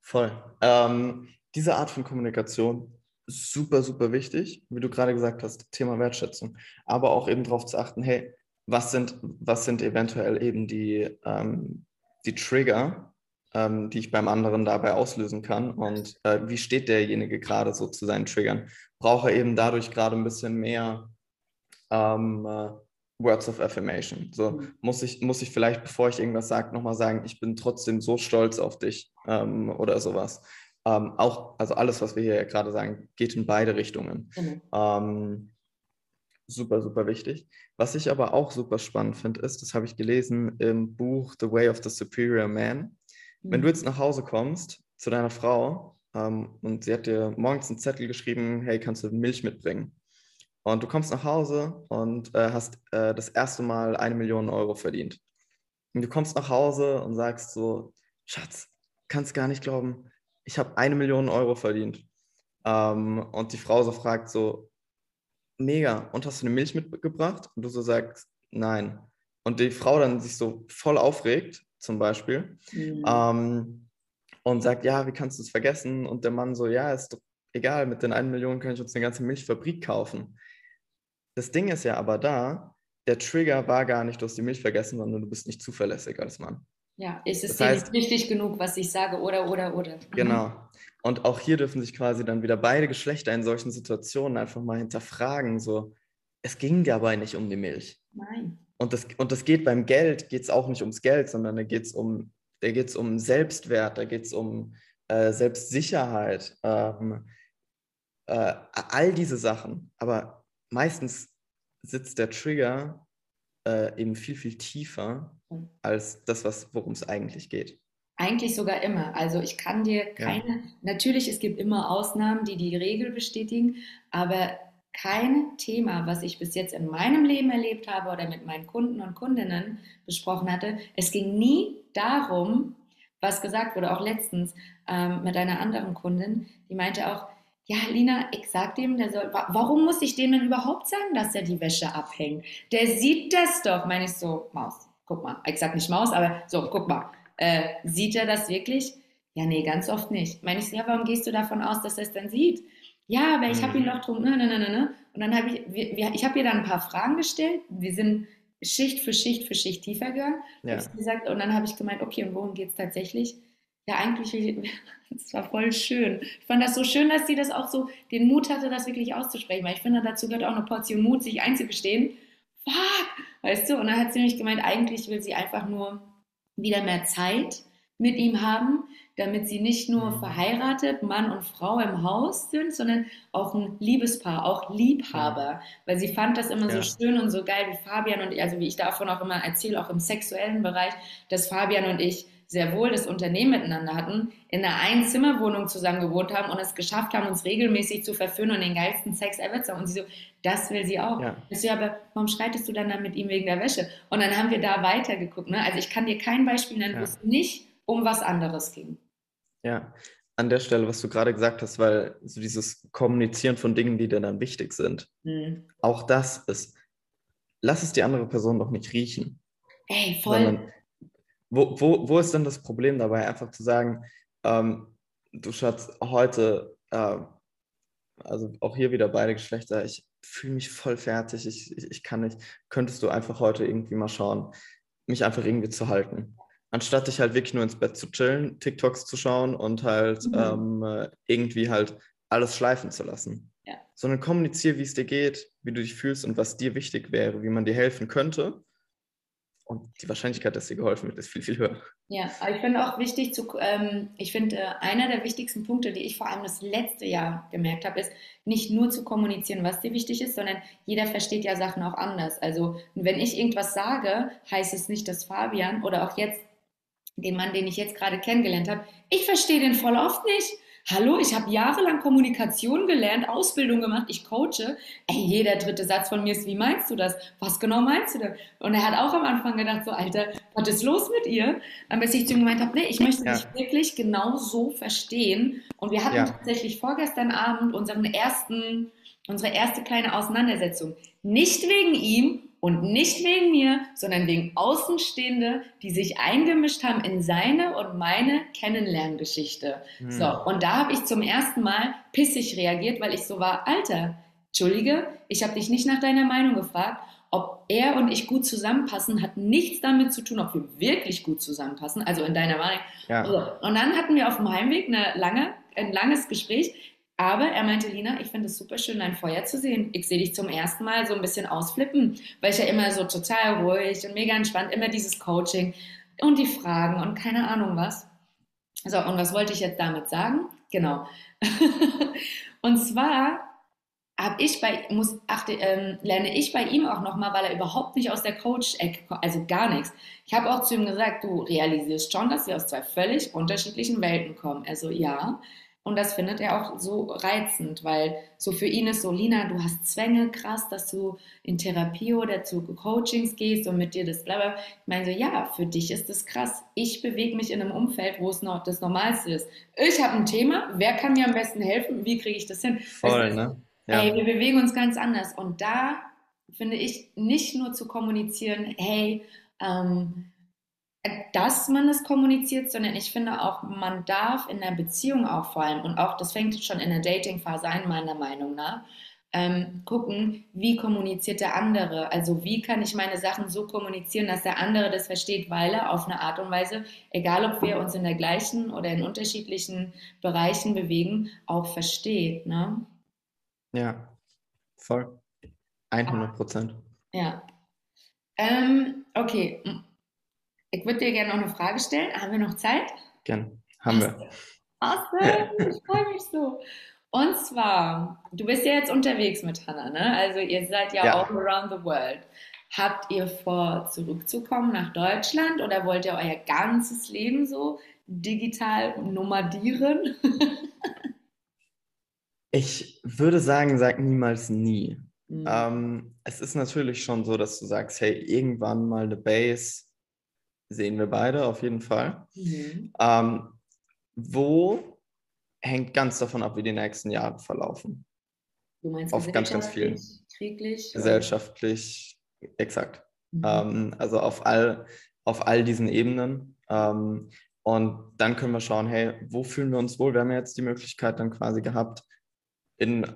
voll. Ähm, diese Art von Kommunikation super, super wichtig, wie du gerade gesagt hast, Thema Wertschätzung, aber auch eben darauf zu achten, hey, was sind, was sind eventuell eben die, ähm, die Trigger, ähm, die ich beim anderen dabei auslösen kann und äh, wie steht derjenige gerade so zu seinen Triggern? Braucht er eben dadurch gerade ein bisschen mehr ähm, äh, Words of Affirmation? So Mhm. muss ich, muss ich vielleicht, bevor ich irgendwas sage, nochmal sagen, ich bin trotzdem so stolz auf dich ähm, oder sowas. Ähm, auch, also alles, was wir hier gerade sagen, geht in beide Richtungen. Genau. Ähm, super, super wichtig. Was ich aber auch super spannend finde, ist, das habe ich gelesen im Buch The Way of the Superior Man. Wenn du mhm. jetzt nach Hause kommst zu deiner Frau ähm, und sie hat dir morgens einen Zettel geschrieben, hey, kannst du Milch mitbringen? Und du kommst nach Hause und äh, hast äh, das erste Mal eine Million Euro verdient. Und du kommst nach Hause und sagst so, Schatz, kannst gar nicht glauben, ich habe eine Million Euro verdient. Ähm, und die Frau so fragt so, mega, und hast du eine Milch mitgebracht? Und du so sagst, nein. Und die Frau dann sich so voll aufregt, zum Beispiel, mhm. ähm, und sagt, ja, wie kannst du es vergessen? Und der Mann so, ja, ist doch egal, mit den 1 Million kann ich uns eine ganze Milchfabrik kaufen. Das Ding ist ja aber da, der Trigger war gar nicht, du hast die Milch vergessen, sondern du bist nicht zuverlässig als Mann. Ja, ist es dir nicht wichtig genug, was ich sage, oder, oder, oder. Mhm. Genau. Und auch hier dürfen sich quasi dann wieder beide Geschlechter in solchen Situationen einfach mal hinterfragen, so, es ging dabei nicht um die Milch. Nein. Und das, und das geht beim Geld, geht es auch nicht ums Geld, sondern da geht es um, um Selbstwert, da geht es um äh, Selbstsicherheit, ähm, äh, all diese Sachen. Aber meistens sitzt der Trigger äh, eben viel, viel tiefer als das, worum es eigentlich geht. Eigentlich sogar immer. Also ich kann dir keine, ja. natürlich, es gibt immer Ausnahmen, die die Regel bestätigen, aber kein Thema, was ich bis jetzt in meinem Leben erlebt habe oder mit meinen Kunden und Kundinnen besprochen hatte, es ging nie darum, was gesagt wurde, auch letztens ähm, mit einer anderen Kundin, die meinte auch, ja, Lina, ich sag dem, der soll, warum muss ich dem denn überhaupt sagen, dass er die Wäsche abhängt? Der sieht das doch, meine ich so, Maus, guck mal, ich sag nicht Maus, aber so, guck mal, äh, sieht er das wirklich? Ja, nee, ganz oft nicht. Meine ich, ja, warum gehst du davon aus, dass er es dann sieht? Ja, aber ich habe ihn mhm. doch drum, ne, ne, ne, ne, ne. Und dann habe ich, wir, ich habe ihr dann ein paar Fragen gestellt. Wir sind Schicht für Schicht für Schicht tiefer gegangen. Ja. Gesagt, und dann habe ich gemeint, okay, und worum geht es tatsächlich? Ja, eigentlich, es war voll schön. Ich fand das so schön, dass sie das auch so den Mut hatte, das wirklich auszusprechen, weil ich finde, dazu gehört auch eine Portion Mut, sich einzugestehen. Fuck, weißt du? Und dann hat sie nämlich gemeint, eigentlich will sie einfach nur wieder mehr Zeit mit ihm haben, damit sie nicht nur mhm. verheiratet, Mann und Frau im Haus sind, sondern auch ein Liebespaar, auch Liebhaber. Weil sie fand das immer ja. so schön und so geil, wie Fabian und ich, also wie ich davon auch immer erzähle, auch im sexuellen Bereich, dass Fabian und ich sehr wohl das Unternehmen miteinander hatten, in einer Einzimmerwohnung zusammen gewohnt haben und es geschafft haben, uns regelmäßig zu verführen und den geilsten Sex ever zu haben. Und sie so, das will sie auch. Ja. Ich so, aber warum schreitest du dann, dann mit ihm wegen der Wäsche? Und dann haben wir da weitergeguckt. Ne? Also ich kann dir kein Beispiel nennen, ja. wo es nicht um was anderes ging. Ja, an der Stelle, was du gerade gesagt hast, weil so dieses Kommunizieren von Dingen, die dir dann wichtig sind, mhm. auch das ist, lass es die andere Person doch nicht riechen. Ey, voll. Sondern wo, wo, wo ist denn das Problem dabei, einfach zu sagen, ähm, du Schatz, heute, äh, also auch hier wieder beide Geschlechter, ich fühle mich voll fertig, ich, ich, ich kann nicht, könntest du einfach heute irgendwie mal schauen, mich einfach irgendwie zu halten. Anstatt dich halt wirklich nur ins Bett zu chillen, TikToks zu schauen und halt mhm. ähm, irgendwie halt alles schleifen zu lassen. Ja. Sondern kommuniziere, wie es dir geht, wie du dich fühlst und was dir wichtig wäre, wie man dir helfen könnte. Und die Wahrscheinlichkeit, dass dir geholfen wird, ist viel, viel höher. Ja, aber ich finde auch wichtig zu, ähm, ich finde, äh, einer der wichtigsten Punkte, die ich vor allem das letzte Jahr gemerkt habe, ist, nicht nur zu kommunizieren, was dir wichtig ist, sondern jeder versteht ja Sachen auch anders. Also, wenn ich irgendwas sage, heißt es nicht, dass Fabian oder auch jetzt den Mann, den ich jetzt gerade kennengelernt habe, ich verstehe den voll oft nicht. Hallo, ich habe jahrelang Kommunikation gelernt, Ausbildung gemacht, ich coache. Ey, jeder dritte Satz von mir ist, wie meinst du das? Was genau meinst du denn? Und er hat auch am Anfang gedacht, so, Alter, was ist los mit ihr? Bis ich zu ihm gemeint habe, nee, ich möchte ja. dich wirklich genau so verstehen. Und wir hatten ja. tatsächlich vorgestern Abend unseren ersten, unsere erste kleine Auseinandersetzung. Nicht wegen ihm, und nicht wegen mir, sondern wegen Außenstehende, die sich eingemischt haben in seine und meine Kennenlerngeschichte. Hm. So, und da habe ich zum ersten Mal pissig reagiert, weil ich so war, Alter, Entschuldige, ich habe dich nicht nach deiner Meinung gefragt. Ob er und ich gut zusammenpassen, hat nichts damit zu tun, ob wir wirklich gut zusammenpassen, also in deiner Meinung. Ja. Und dann hatten wir auf dem Heimweg eine lange, ein langes Gespräch. Aber er meinte, Lina, ich finde es super schön, dein Feuer zu sehen. Ich sehe dich zum ersten Mal so ein bisschen ausflippen, weil ich ja immer so total ruhig und mega entspannt, immer dieses Coaching und die Fragen und keine Ahnung was. So, und was wollte ich jetzt damit sagen? Genau. und zwar habe ich bei, muss, achte, ähm, lerne ich bei ihm auch nochmal, weil er überhaupt nicht aus der Coach-Ecke kommt, also gar nichts. Ich habe auch zu ihm gesagt, du realisierst schon, dass wir aus zwei völlig unterschiedlichen Welten kommen. Also ja. Und das findet er auch so reizend, weil so für ihn ist so, Lina, du hast Zwänge, krass, dass du in Therapie oder zu Coachings gehst und mit dir das bla bla. Ich meine so, ja, für dich ist das krass. Ich bewege mich in einem Umfeld, wo es noch das Normalste ist. Ich habe ein Thema, wer kann mir am besten helfen? Wie kriege ich das hin? Voll, ne? Ja. Ey, wir bewegen uns ganz anders. Und da finde ich nicht nur zu kommunizieren, hey, ähm, dass man es kommuniziert, sondern ich finde auch, man darf in der Beziehung auch vor allem, und auch das fängt schon in der Dating-Phase an, meiner Meinung nach, ähm, gucken, wie kommuniziert der andere. Also wie kann ich meine Sachen so kommunizieren, dass der andere das versteht, weil er auf eine Art und Weise, egal ob wir uns in der gleichen oder in unterschiedlichen Bereichen bewegen, auch versteht. Ne? Ja, voll. 100 Prozent. Ja. Ähm, okay. Ich würde dir gerne noch eine Frage stellen. Haben wir noch Zeit? Gerne. Haben wir. Awesome. Ich freue mich so. Und zwar, du bist ja jetzt unterwegs mit Hannah, ne? Also ihr seid ja, ja. all around the world. Habt ihr vor, zurückzukommen nach Deutschland oder wollt ihr euer ganzes Leben so digital nomadieren? Ich würde sagen, sag niemals nie. Mhm. Ähm, es ist natürlich schon so, dass du sagst, hey, irgendwann mal eine Base sehen wir beide auf jeden Fall. Mhm. Ähm, wo hängt ganz davon ab, wie die nächsten Jahre verlaufen. Du meinst auf ganz, ganz vielen. Krieglich? Gesellschaftlich, exakt. Mhm. Ähm, also auf all, auf all diesen Ebenen. Ähm, und dann können wir schauen, hey, wo fühlen wir uns wohl? Wir haben ja jetzt die Möglichkeit dann quasi gehabt, in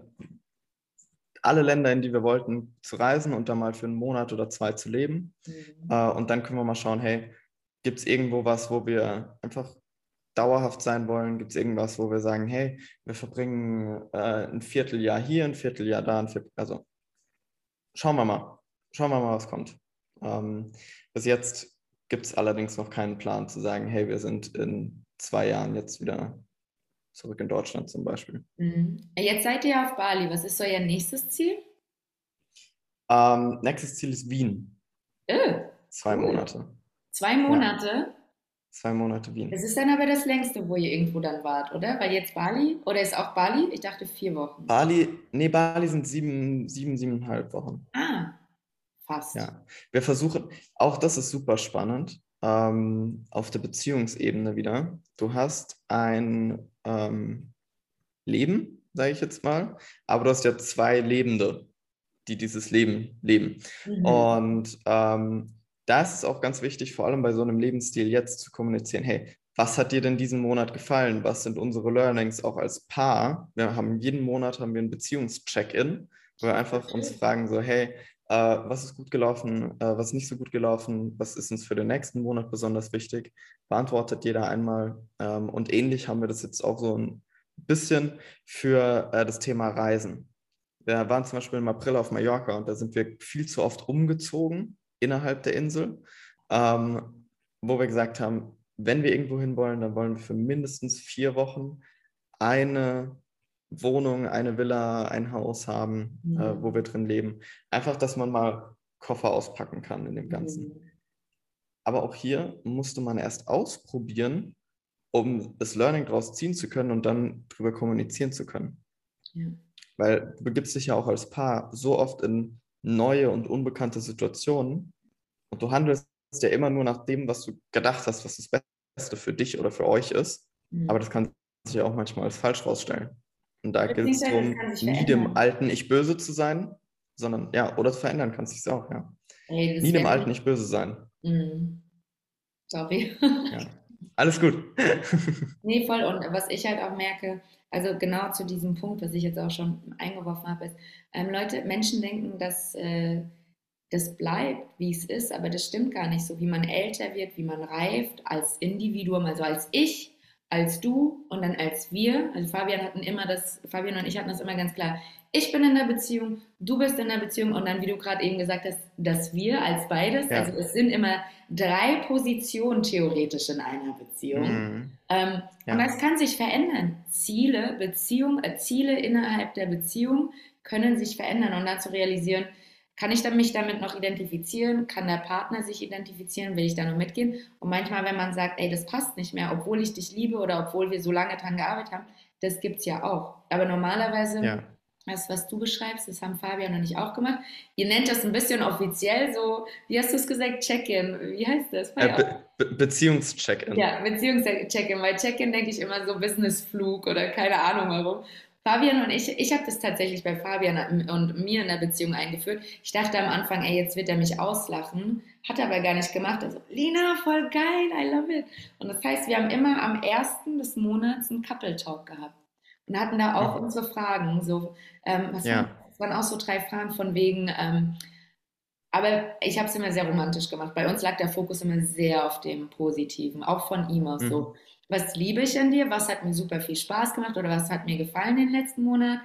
alle Länder, in die wir wollten, zu reisen und dann mal für einen Monat oder zwei zu leben. Mhm. Äh, und dann können wir mal schauen, hey, gibt es irgendwo was, wo wir einfach dauerhaft sein wollen? Gibt es irgendwas, wo wir sagen, hey, wir verbringen äh, ein Vierteljahr hier, ein Vierteljahr da, ein Viertel, also schauen wir mal, schauen wir mal, was kommt. Ähm, bis jetzt gibt es allerdings noch keinen Plan zu sagen, hey, wir sind in zwei Jahren jetzt wieder zurück in Deutschland zum Beispiel. Mhm. Jetzt seid ihr auf Bali. Was ist euer nächstes Ziel? Ähm, nächstes Ziel ist Wien. Oh, Zwei cool. Monate. Zwei Monate? Ja. Zwei Monate Wien. Das ist dann aber das längste, wo ihr irgendwo dann wart, oder? Weil jetzt Bali? Oder ist auch Bali? Ich dachte vier Wochen. Bali, nee, Bali sind sieben, sieben, siebeneinhalb Wochen. Ah, fast. Ja. Wir versuchen, auch das ist super spannend ähm, auf der Beziehungsebene wieder. Du hast ein ähm, Leben, sage ich jetzt mal, aber du hast ja zwei Lebende, die dieses Leben leben. Mhm. Und ähm, da ist es auch ganz wichtig, vor allem bei so einem Lebensstil jetzt zu kommunizieren, hey, was hat dir denn diesen Monat gefallen? Was sind unsere Learnings auch als Paar? Wir haben jeden Monat haben wir ein Beziehungscheck-in, wo wir einfach uns fragen so, hey, äh, was ist gut gelaufen, äh, was ist nicht so gut gelaufen, was ist uns für den nächsten Monat besonders wichtig, beantwortet jeder einmal. Ähm, und ähnlich haben wir das jetzt auch so ein bisschen für äh, das Thema Reisen. Wir waren zum Beispiel im April auf Mallorca und da sind wir viel zu oft umgezogen innerhalb der Insel, ähm, wo wir gesagt haben, wenn wir irgendwo hin wollen, dann wollen wir für mindestens vier Wochen eine Wohnung, eine Villa, ein Haus haben, mhm. äh, wo wir drin leben. Einfach, dass man mal Koffer auspacken kann in dem Ganzen. Mhm. Aber auch hier musste man erst ausprobieren, um das Learning daraus ziehen zu können und dann darüber kommunizieren zu können. Ja. Weil du begibst dich ja auch als Paar so oft in neue und unbekannte Situationen und du handelst ja immer nur nach dem, was du gedacht hast, was das Beste für dich oder für euch ist. Mhm. Aber das kann sich ja auch manchmal als falsch rausstellen. Und da geht es darum, nie dem alten Ich böse zu sein, sondern ja, oder zu verändern kannst du es auch, ja. Ey, nie dem alten Ich böse sein. Mhm. Sorry. Ja. Alles gut. nee, voll. Und was ich halt auch merke, also genau zu diesem Punkt, was ich jetzt auch schon eingeworfen habe, ist, ähm, Leute, Menschen denken, dass äh, das bleibt, wie es ist, aber das stimmt gar nicht so. Wie man älter wird, wie man reift als Individuum, also als Ich, als du und dann als wir. Also Fabian hatten immer das, Fabian und ich hatten das immer ganz klar. Ich bin in der Beziehung, du bist in der Beziehung und dann, wie du gerade eben gesagt hast, dass wir als beides. Ja. Also es sind immer drei Positionen theoretisch in einer Beziehung. Mhm. Ähm, ja. Und das kann sich verändern. Ziele, Beziehung, äh, Ziele innerhalb der Beziehung können sich verändern und dann zu realisieren, kann ich mich damit noch identifizieren? Kann der Partner sich identifizieren? Will ich da noch mitgehen? Und manchmal, wenn man sagt, ey, das passt nicht mehr, obwohl ich dich liebe oder obwohl wir so lange dran gearbeitet haben, das gibt es ja auch. Aber normalerweise, ja. das, was du beschreibst, das haben Fabian und ich auch gemacht. Ihr nennt das ein bisschen offiziell so, wie hast du es gesagt, Check-in. Wie heißt das? Äh, Be Be Beziehungs-Check-in. Ja, Beziehungs-Check-in. Weil Check-in denke ich immer so Businessflug oder keine Ahnung warum. Fabian und ich, ich habe das tatsächlich bei Fabian und mir in der Beziehung eingeführt. Ich dachte am Anfang, ey, jetzt wird er mich auslachen. Hat er aber gar nicht gemacht. Also, Lina, voll geil, I love it. Und das heißt, wir haben immer am ersten des Monats einen Couple Talk gehabt. Und hatten da auch mhm. unsere Fragen. So, ähm, was ja. waren auch so drei Fragen von wegen, ähm, aber ich habe es immer sehr romantisch gemacht. Bei uns lag der Fokus immer sehr auf dem Positiven, auch von ihm aus. Mhm. So, was liebe ich an dir, was hat mir super viel Spaß gemacht oder was hat mir gefallen den letzten Monat,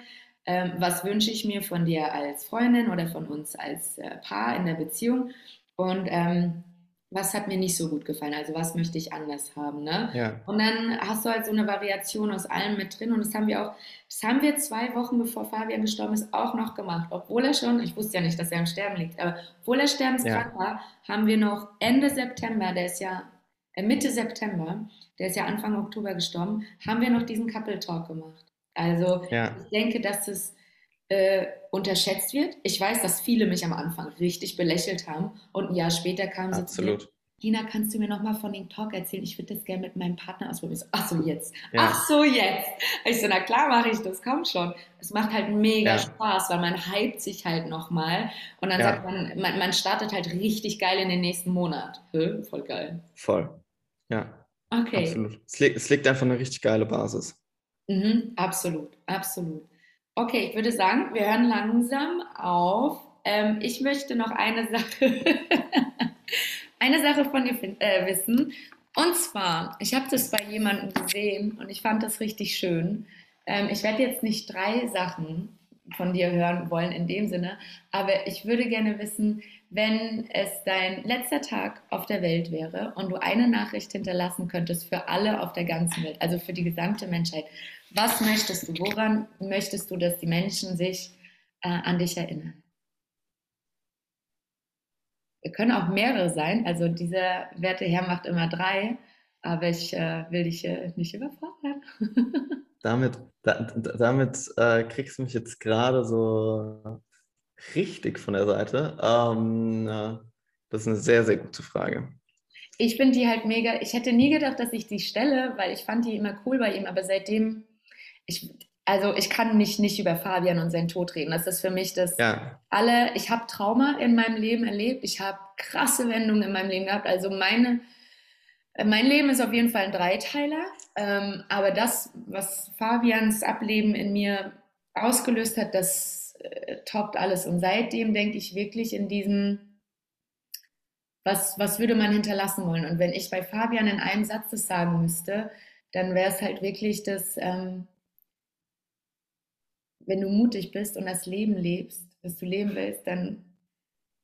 ähm, was wünsche ich mir von dir als Freundin oder von uns als äh, Paar in der Beziehung und ähm, was hat mir nicht so gut gefallen, also was möchte ich anders haben. Ne? Ja. Und dann hast du halt so eine Variation aus allem mit drin und das haben wir auch, das haben wir zwei Wochen bevor Fabian gestorben ist auch noch gemacht, obwohl er schon, ich wusste ja nicht, dass er im Sterben liegt, aber obwohl er sterbenskrank ja. war, haben wir noch Ende September, der ist ja Mitte September, der ist ja Anfang Oktober gestorben, haben wir noch diesen Couple Talk gemacht. Also ja. ich denke, dass es äh, unterschätzt wird. Ich weiß, dass viele mich am Anfang richtig belächelt haben und ein Jahr später kamen sie zu mir. Dina, kannst du mir nochmal von dem Talk erzählen? Ich würde das gerne mit meinem Partner ausprobieren. So, ach so, jetzt. Ja. Ach so, jetzt. Ich so, na klar mache ich das, komm schon. Es macht halt mega ja. Spaß, weil man hypt sich halt nochmal und dann sagt man, man, man, startet halt richtig geil in den nächsten Monat. Voll geil. Voll. Ja. Okay. Absolut. Es liegt, es liegt einfach eine richtig geile Basis. Mhm, absolut, absolut. Okay, ich würde sagen, wir hören langsam auf. Ähm, ich möchte noch eine Sache, eine Sache von dir äh, wissen. Und zwar, ich habe das bei jemandem gesehen und ich fand das richtig schön. Ähm, ich werde jetzt nicht drei Sachen von dir hören wollen in dem Sinne, aber ich würde gerne wissen, wenn es dein letzter Tag auf der Welt wäre und du eine Nachricht hinterlassen könntest für alle auf der ganzen Welt, also für die gesamte Menschheit, was möchtest du, woran möchtest du, dass die Menschen sich äh, an dich erinnern? Wir können auch mehrere sein, also dieser werte Herr macht immer drei, aber ich äh, will dich äh, nicht überfordern. damit da, damit äh, kriegst du mich jetzt gerade so richtig von der Seite? Ähm, das ist eine sehr, sehr gute Frage. Ich finde die halt mega. Ich hätte nie gedacht, dass ich die stelle, weil ich fand die immer cool bei ihm. Aber seitdem, ich, also ich kann mich nicht über Fabian und seinen Tod reden. Das ist für mich das ja. alle. Ich habe Trauma in meinem Leben erlebt. Ich habe krasse Wendungen in meinem Leben gehabt. Also meine, mein Leben ist auf jeden Fall ein Dreiteiler. Ähm, aber das, was Fabians Ableben in mir ausgelöst hat, das toppt alles. Und seitdem denke ich wirklich in diesem, was, was würde man hinterlassen wollen? Und wenn ich bei Fabian in einem Satz das sagen müsste, dann wäre es halt wirklich das, ähm, wenn du mutig bist und das Leben lebst, was du leben willst, dann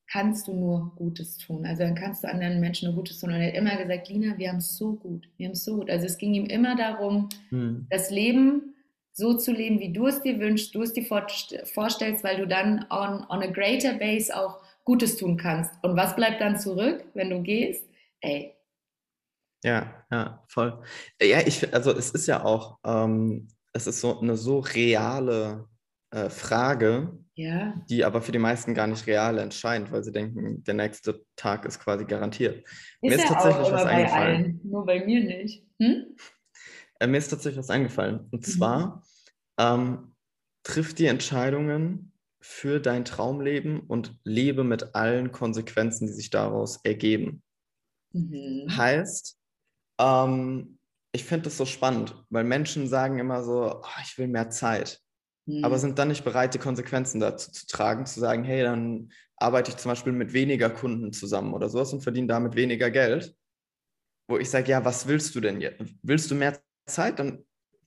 kannst du nur Gutes tun. Also dann kannst du anderen Menschen nur Gutes tun. Und er hat immer gesagt, Lina, wir haben es so gut, wir haben es so gut. Also es ging ihm immer darum, hm. das Leben so zu leben, wie du es dir wünschst, du es dir vorstellst, weil du dann on, on a greater base auch Gutes tun kannst. Und was bleibt dann zurück, wenn du gehst? Ey. Ja, ja, voll. Ja, ich, also es ist ja auch, ähm, es ist so eine so reale äh, Frage, ja. die aber für die meisten gar nicht real entscheidet, weil sie denken, der nächste Tag ist quasi garantiert. Ist mir ist tatsächlich auch, was eingefallen. Allen, nur bei mir nicht. Hm? Äh, mir ist tatsächlich was eingefallen. Und mhm. zwar ähm, triff die Entscheidungen für dein Traumleben und lebe mit allen Konsequenzen, die sich daraus ergeben. Mhm. Heißt, ähm, ich finde das so spannend, weil Menschen sagen immer so, oh, ich will mehr Zeit, mhm. aber sind dann nicht bereit, die Konsequenzen dazu zu tragen, zu sagen, hey, dann arbeite ich zum Beispiel mit weniger Kunden zusammen oder sowas und verdiene damit weniger Geld. Wo ich sage, ja, was willst du denn jetzt? Willst du mehr Zeit, dann,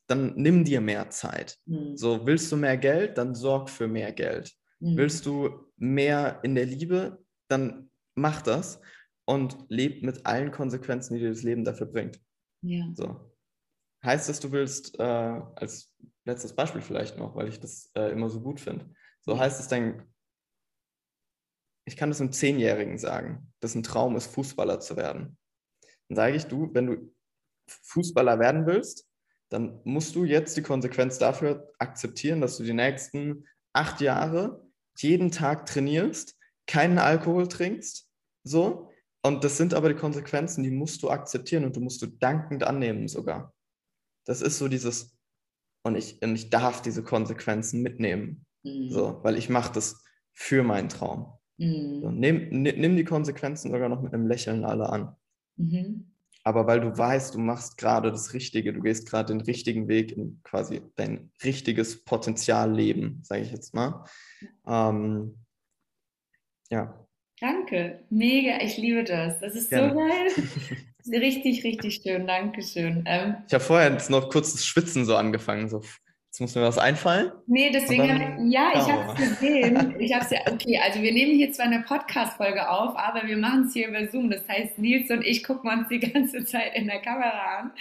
dann nimm dir mehr Zeit. Mhm. So, willst du mehr Geld, dann sorg für mehr Geld. Mhm. Willst du mehr in der Liebe, dann mach das und leb mit allen Konsequenzen, die dir das Leben dafür bringt. Ja. So. Heißt das, du willst, äh, als letztes Beispiel vielleicht noch, weil ich das äh, immer so gut finde, so heißt es dann, ich kann das einem Zehnjährigen sagen, dass ein Traum ist, Fußballer zu werden. Dann sage ich, du, wenn du Fußballer werden willst, dann musst du jetzt die Konsequenz dafür akzeptieren, dass du die nächsten acht Jahre jeden Tag trainierst, keinen Alkohol trinkst, so. Und das sind aber die Konsequenzen, die musst du akzeptieren und du musst du dankend annehmen sogar. Das ist so dieses, und ich, und ich darf diese Konsequenzen mitnehmen, mhm. so, weil ich mache das für meinen Traum. Mhm. So, nimm, nimm die Konsequenzen sogar noch mit einem Lächeln alle an. Mhm. Aber weil du weißt, du machst gerade das Richtige, du gehst gerade den richtigen Weg in quasi dein richtiges Potenzialleben, sage ich jetzt mal. Ähm, ja. Danke, mega, ich liebe das. Das ist Gerne. so geil. richtig, richtig schön, Dankeschön. Ähm, ich habe vorher jetzt noch kurz das Schwitzen so angefangen, so Jetzt muss mir was einfallen. Nee, deswegen, dann, ja, ich habe es gesehen. Ich habe ja, okay, also wir nehmen hier zwar eine Podcast-Folge auf, aber wir machen es hier über Zoom. Das heißt, Nils und ich gucken uns die ganze Zeit in der Kamera an.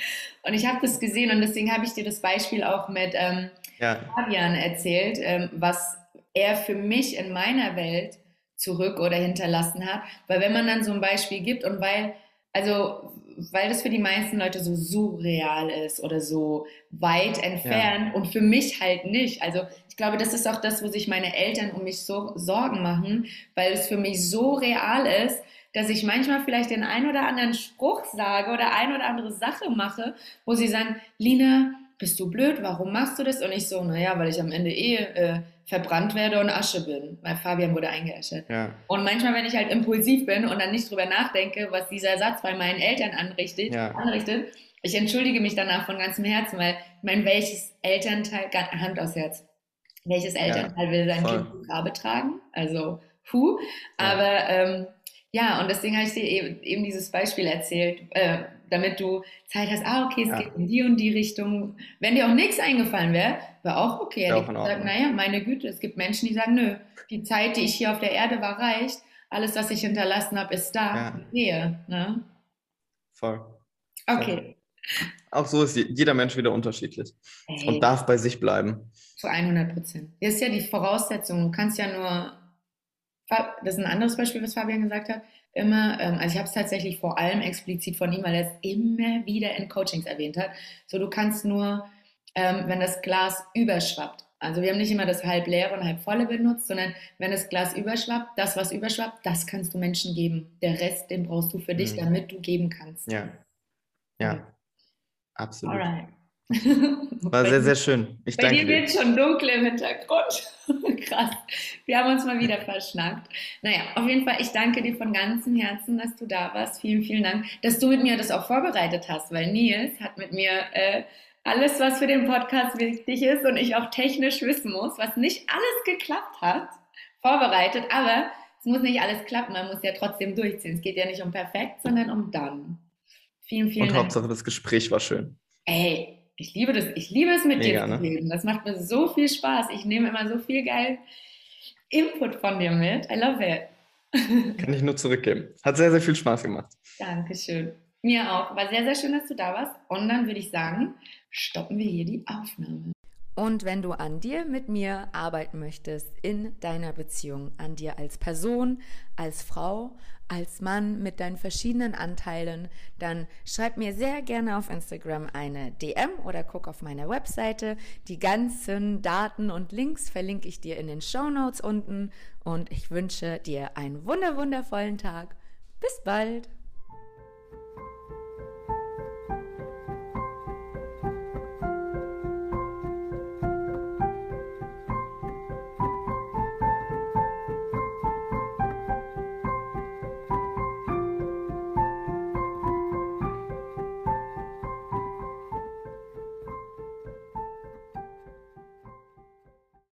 Und ich habe das gesehen und deswegen habe ich dir das Beispiel auch mit ähm, ja. Fabian erzählt, ähm, was er für mich in meiner Welt zurück oder hinterlassen hat. Weil wenn man dann so ein Beispiel gibt und weil, also weil das für die meisten Leute so surreal ist oder so weit entfernt ja. und für mich halt nicht. Also ich glaube, das ist auch das, wo sich meine Eltern um mich so Sorgen machen, weil es für mich so real ist, dass ich manchmal vielleicht den ein oder anderen Spruch sage oder ein oder andere Sache mache, wo sie sagen, Lina, bist du blöd, warum machst du das? Und ich so, naja, weil ich am Ende eh äh, verbrannt werde und Asche bin, weil Fabian wurde eingeäschert. Ja. Und manchmal, wenn ich halt impulsiv bin und dann nicht drüber nachdenke, was dieser Satz bei meinen Eltern anrichtet, ja. anrichtet ich entschuldige mich danach von ganzem Herzen, weil ich meine, welches Elternteil, Hand aus Herz, welches Elternteil ja, will sein voll. Kind Grabe tragen? Also, puh. Aber ähm, ja, und deswegen habe ich dir eben, eben dieses Beispiel erzählt, äh, damit du Zeit hast, ah, okay, es ja. geht in die und die Richtung. Wenn dir auch nichts eingefallen wäre, wäre auch okay. Hätte ich gesagt, naja, meine Güte, es gibt Menschen, die sagen, nö, die Zeit, die ich hier auf der Erde war, reicht. Alles, was ich hinterlassen habe, ist da. Ja. Sehe. Ne? Voll. Okay. Auch so ist jeder Mensch wieder unterschiedlich Ey. und darf bei sich bleiben. Zu 100 Prozent. Das ist ja die Voraussetzung. Du kannst ja nur, das ist ein anderes Beispiel, was Fabian gesagt hat, immer, ähm, also ich habe es tatsächlich vor allem explizit von ihm, weil er es immer wieder in Coachings erwähnt hat. So, du kannst nur, ähm, wenn das Glas überschwappt. Also wir haben nicht immer das halb leere und halb volle benutzt, sondern wenn das Glas überschwappt, das, was überschwappt, das kannst du Menschen geben. Der Rest, den brauchst du für dich, mhm. damit du geben kannst. Ja. Ja. Absolut. Alright. War sehr, sehr schön. Ich Bei dir wird schon dunkel im Hintergrund. Krass. Wir haben uns mal wieder verschnackt. Naja, auf jeden Fall, ich danke dir von ganzem Herzen, dass du da warst. Vielen, vielen Dank, dass du mit mir das auch vorbereitet hast, weil Nils hat mit mir äh, alles, was für den Podcast wichtig ist und ich auch technisch wissen muss, was nicht alles geklappt hat, vorbereitet. Aber es muss nicht alles klappen, man muss ja trotzdem durchziehen. Es geht ja nicht um perfekt, sondern um dann. Vielen, vielen und Dank. Und Hauptsache, das Gespräch war schön. Ey, ich liebe das. Ich liebe es mit Mega, dir zu ne? reden. Das macht mir so viel Spaß. Ich nehme immer so viel geil Input von dir mit. I love it. Kann ich nur zurückgeben. Hat sehr, sehr viel Spaß gemacht. Dankeschön. Mir auch. War sehr, sehr schön, dass du da warst. Und dann würde ich sagen, stoppen wir hier die Aufnahme. Und wenn du an dir mit mir arbeiten möchtest, in deiner Beziehung, an dir als Person, als Frau, als Mann mit deinen verschiedenen Anteilen, dann schreib mir sehr gerne auf Instagram eine DM oder guck auf meiner Webseite. Die ganzen Daten und Links verlinke ich dir in den Show Notes unten und ich wünsche dir einen wunderwundervollen Tag. Bis bald!